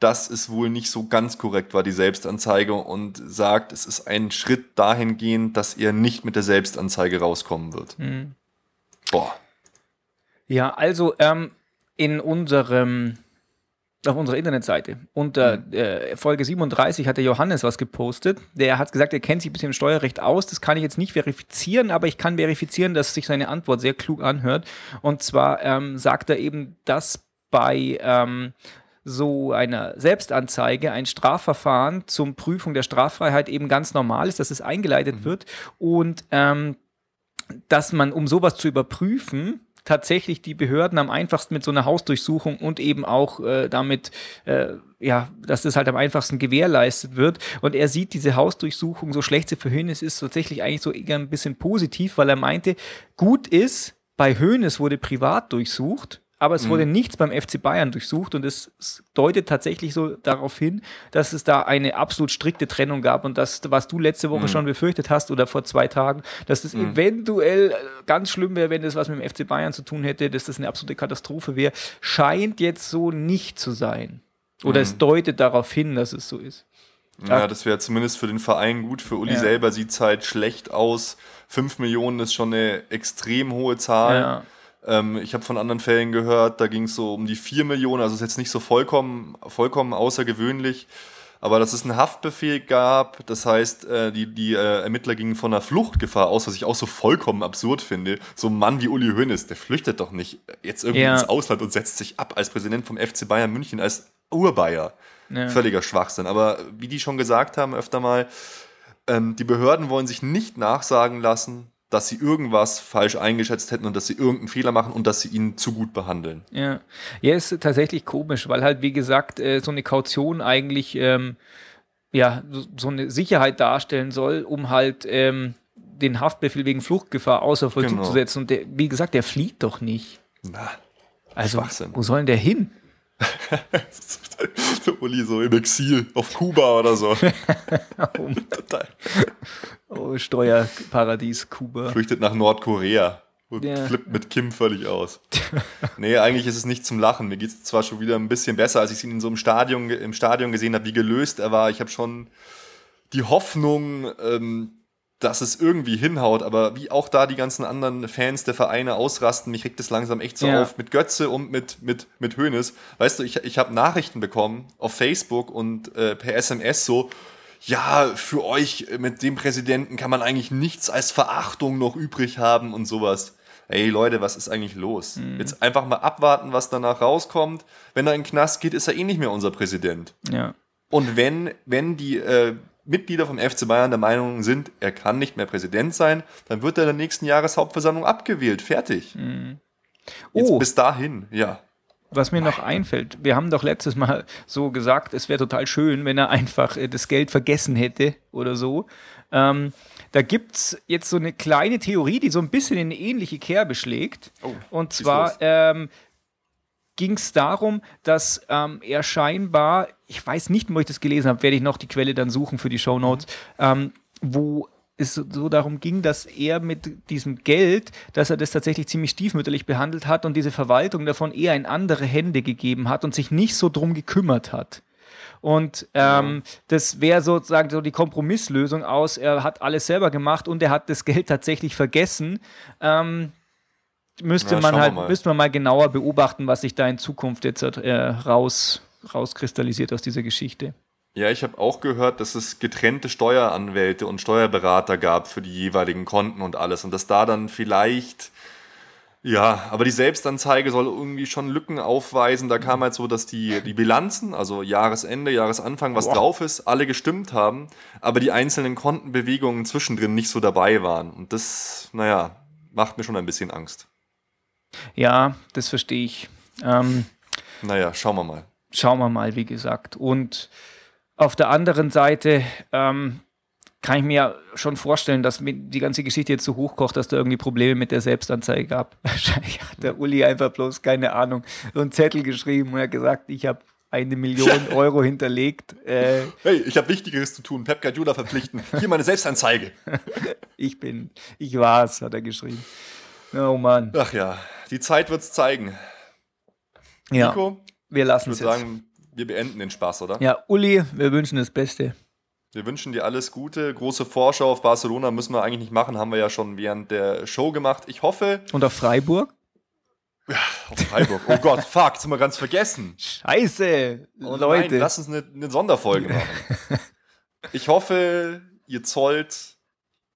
dass es wohl nicht so ganz korrekt war, die Selbstanzeige, und sagt, es ist ein Schritt dahingehend, dass er nicht mit der Selbstanzeige rauskommen wird. Boah.
Ja, also ähm, in unserem auf unserer Internetseite unter äh, Folge 37 hat der Johannes was gepostet. Der hat gesagt, er kennt sich ein bisschen im Steuerrecht aus. Das kann ich jetzt nicht verifizieren, aber ich kann verifizieren, dass sich seine Antwort sehr klug anhört. Und zwar ähm, sagt er eben, dass bei ähm, so einer Selbstanzeige ein Strafverfahren zum Prüfung der Straffreiheit eben ganz normal ist, dass es eingeleitet wird und ähm, dass man, um sowas zu überprüfen, tatsächlich die Behörden am einfachsten mit so einer Hausdurchsuchung und eben auch äh, damit, äh, ja, dass das halt am einfachsten gewährleistet wird. Und er sieht diese Hausdurchsuchung, so schlecht sie für Hönes ist, tatsächlich eigentlich so eher ein bisschen positiv, weil er meinte, gut ist, bei Hönes wurde privat durchsucht, aber es wurde nichts beim FC Bayern durchsucht und es, deutet tatsächlich so darauf hin, dass es da eine absolut strikte Trennung gab und das, was du letzte Woche schon befürchtet hast oder vor zwei Tagen, dass das eventuell äh, ganz schlimm wäre, wenn das was mit dem FC Bayern zu tun hätte, dass das eine absolute Katastrophe wäre, scheint jetzt so nicht zu sein. Oder es deutet darauf hin, dass es so ist.
Ja, das wäre zumindest für den Verein gut. Für Uli
Ja.
selber sieht es halt schlecht aus. 5 Millionen ist schon eine extrem hohe Zahl.
Ja.
Ähm, ich habe von anderen Fällen gehört, da ging es so um die 4 Millionen, also ist jetzt nicht so vollkommen, vollkommen außergewöhnlich. Aber dass es einen Haftbefehl gab, das heißt, äh, die, die äh, Ermittler gingen von einer Fluchtgefahr aus, was ich auch so vollkommen absurd finde. So ein Mann wie Uli Hoeneß, der flüchtet doch nicht jetzt irgendwie
Ja.
ins Ausland und setzt sich ab als Präsident vom FC Bayern München, als Urbayer.
Ja.
Völliger Schwachsinn. Aber wie die schon gesagt haben öfter mal, ähm, die Behörden wollen sich nicht nachsagen lassen, dass sie irgendwas falsch eingeschätzt hätten und dass sie irgendeinen Fehler machen und dass sie ihn zu gut behandeln.
Ja. ja, ist tatsächlich komisch, weil halt, wie gesagt, äh, so eine Kaution eigentlich ähm, ja, so, so eine Sicherheit darstellen soll, um halt ähm, den Haftbefehl wegen Fluchtgefahr außer Vollzug
Genau.
zu setzen. Und der, wie gesagt, der flieht doch nicht.
Na,
Also,
Schwachsinn.
wo soll denn der hin?
so Uli so im Exil auf Kuba oder so. Total.
Oh, Steuerparadies Kuba.
Flüchtet nach Nordkorea und
Ja.
flippt mit Kim völlig aus. nee, eigentlich ist es nicht zum Lachen. Mir geht es zwar schon wieder ein bisschen besser, als ich ihn in so einem Stadion, im Stadion gesehen habe, wie gelöst er war. Ich habe schon die Hoffnung, ähm, dass es irgendwie hinhaut, aber wie auch da die ganzen anderen Fans der Vereine ausrasten, mich regt es langsam echt so
Ja.
auf mit Götze und mit, mit, mit Hoeneß. Weißt du, ich, ich habe Nachrichten bekommen auf Facebook und äh, per SMS so, ja, für euch mit dem Präsidenten kann man eigentlich nichts als Verachtung noch übrig haben und sowas. Ey Leute, was ist eigentlich los? Jetzt einfach mal abwarten, was danach rauskommt. Wenn er in den Knast geht, ist er eh nicht mehr unser Präsident.
Ja.
Und wenn, wenn die äh, Mitglieder vom FC Bayern der Meinung sind, er kann nicht mehr Präsident sein, dann wird er in der nächsten Jahreshauptversammlung abgewählt. Fertig. Jetzt
Oh.
bis dahin, ja.
Was mir noch einfällt, wir haben doch letztes Mal so gesagt, es wäre total schön, wenn er einfach äh, das Geld vergessen hätte oder so. Ähm, da gibt es jetzt so eine kleine Theorie, die so ein bisschen in eine ähnliche Kerbe schlägt.
Oh,
Und zwar ähm, ging es darum, dass ähm, er scheinbar, ich weiß nicht, wo ich das gelesen habe, werde ich noch die Quelle dann suchen für die Shownotes, ähm, wo es so darum ging, dass er mit diesem Geld, dass er das tatsächlich ziemlich stiefmütterlich behandelt hat und diese Verwaltung davon eher in andere Hände gegeben hat und sich nicht so drum gekümmert hat. Und ähm, das wäre sozusagen so die Kompromisslösung aus, er hat alles selber gemacht und er hat das Geld tatsächlich vergessen. Ähm, müsste
Na,
man halt,
mal.
müsste man mal genauer beobachten, was sich da in Zukunft jetzt äh, raus, rauskristallisiert aus dieser Geschichte.
Ja, ich habe auch gehört, dass es getrennte Steueranwälte und Steuerberater gab für die jeweiligen Konten und alles. Und dass da dann vielleicht, ja, aber die Selbstanzeige soll irgendwie schon Lücken aufweisen. Da kam halt so, dass die, die Bilanzen, also Jahresende, Jahresanfang, was
Boah.
drauf ist, alle gestimmt haben, aber die einzelnen Kontenbewegungen zwischendrin nicht so dabei waren. Und das, naja, macht mir schon ein bisschen Angst.
Ja, das verstehe ich. Ähm,
Naja, schauen wir mal.
schauen wir mal, wie gesagt. Und auf der anderen Seite ähm, kann ich mir ja schon vorstellen, dass mir die ganze Geschichte jetzt so hochkocht, dass da irgendwie Probleme mit der Selbstanzeige gab. Wahrscheinlich hat der Uli einfach bloß, keine Ahnung, so einen Zettel geschrieben und hat gesagt, ich habe eine Million Euro hinterlegt. Äh,
Hey, ich habe Wichtigeres zu tun. Pep Guardiola verpflichten. Hier meine Selbstanzeige.
ich bin, ich war's, hat er geschrieben. Oh Mann.
Ach ja, die Zeit wird's zeigen.
Ja,
Nico,
wir
ich
lassen es
würde
jetzt.
sagen, wir beenden den Spaß, oder?
Ja, Uli, wir wünschen das Beste.
Wir wünschen dir alles Gute. Große Vorschau auf Barcelona müssen wir eigentlich nicht machen, haben wir ja schon während der Show gemacht. Ich hoffe,
Und auf Freiburg?
auf Freiburg. Oh Gott, fuck, haben wir ganz vergessen.
Scheiße,
Oh
Leute.
Nein, lass uns eine, eine Sonderfolge machen. Ich hoffe, ihr zollt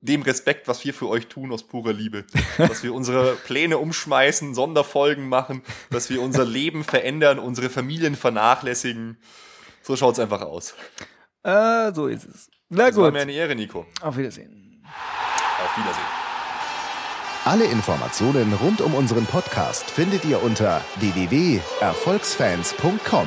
dem Respekt, was wir für euch tun, aus purer Liebe. Dass wir unsere Pläne umschmeißen, Sonderfolgen machen, dass wir unser Leben verändern, unsere Familien vernachlässigen. So schaut's einfach aus.
äh, so ist es. Na
Das war
gut,
mir eine Ehre, Nico.
auf Wiedersehen.
Auf Wiedersehen.
Alle Informationen rund um unseren Podcast findet ihr unter www.erfolgsfans.com.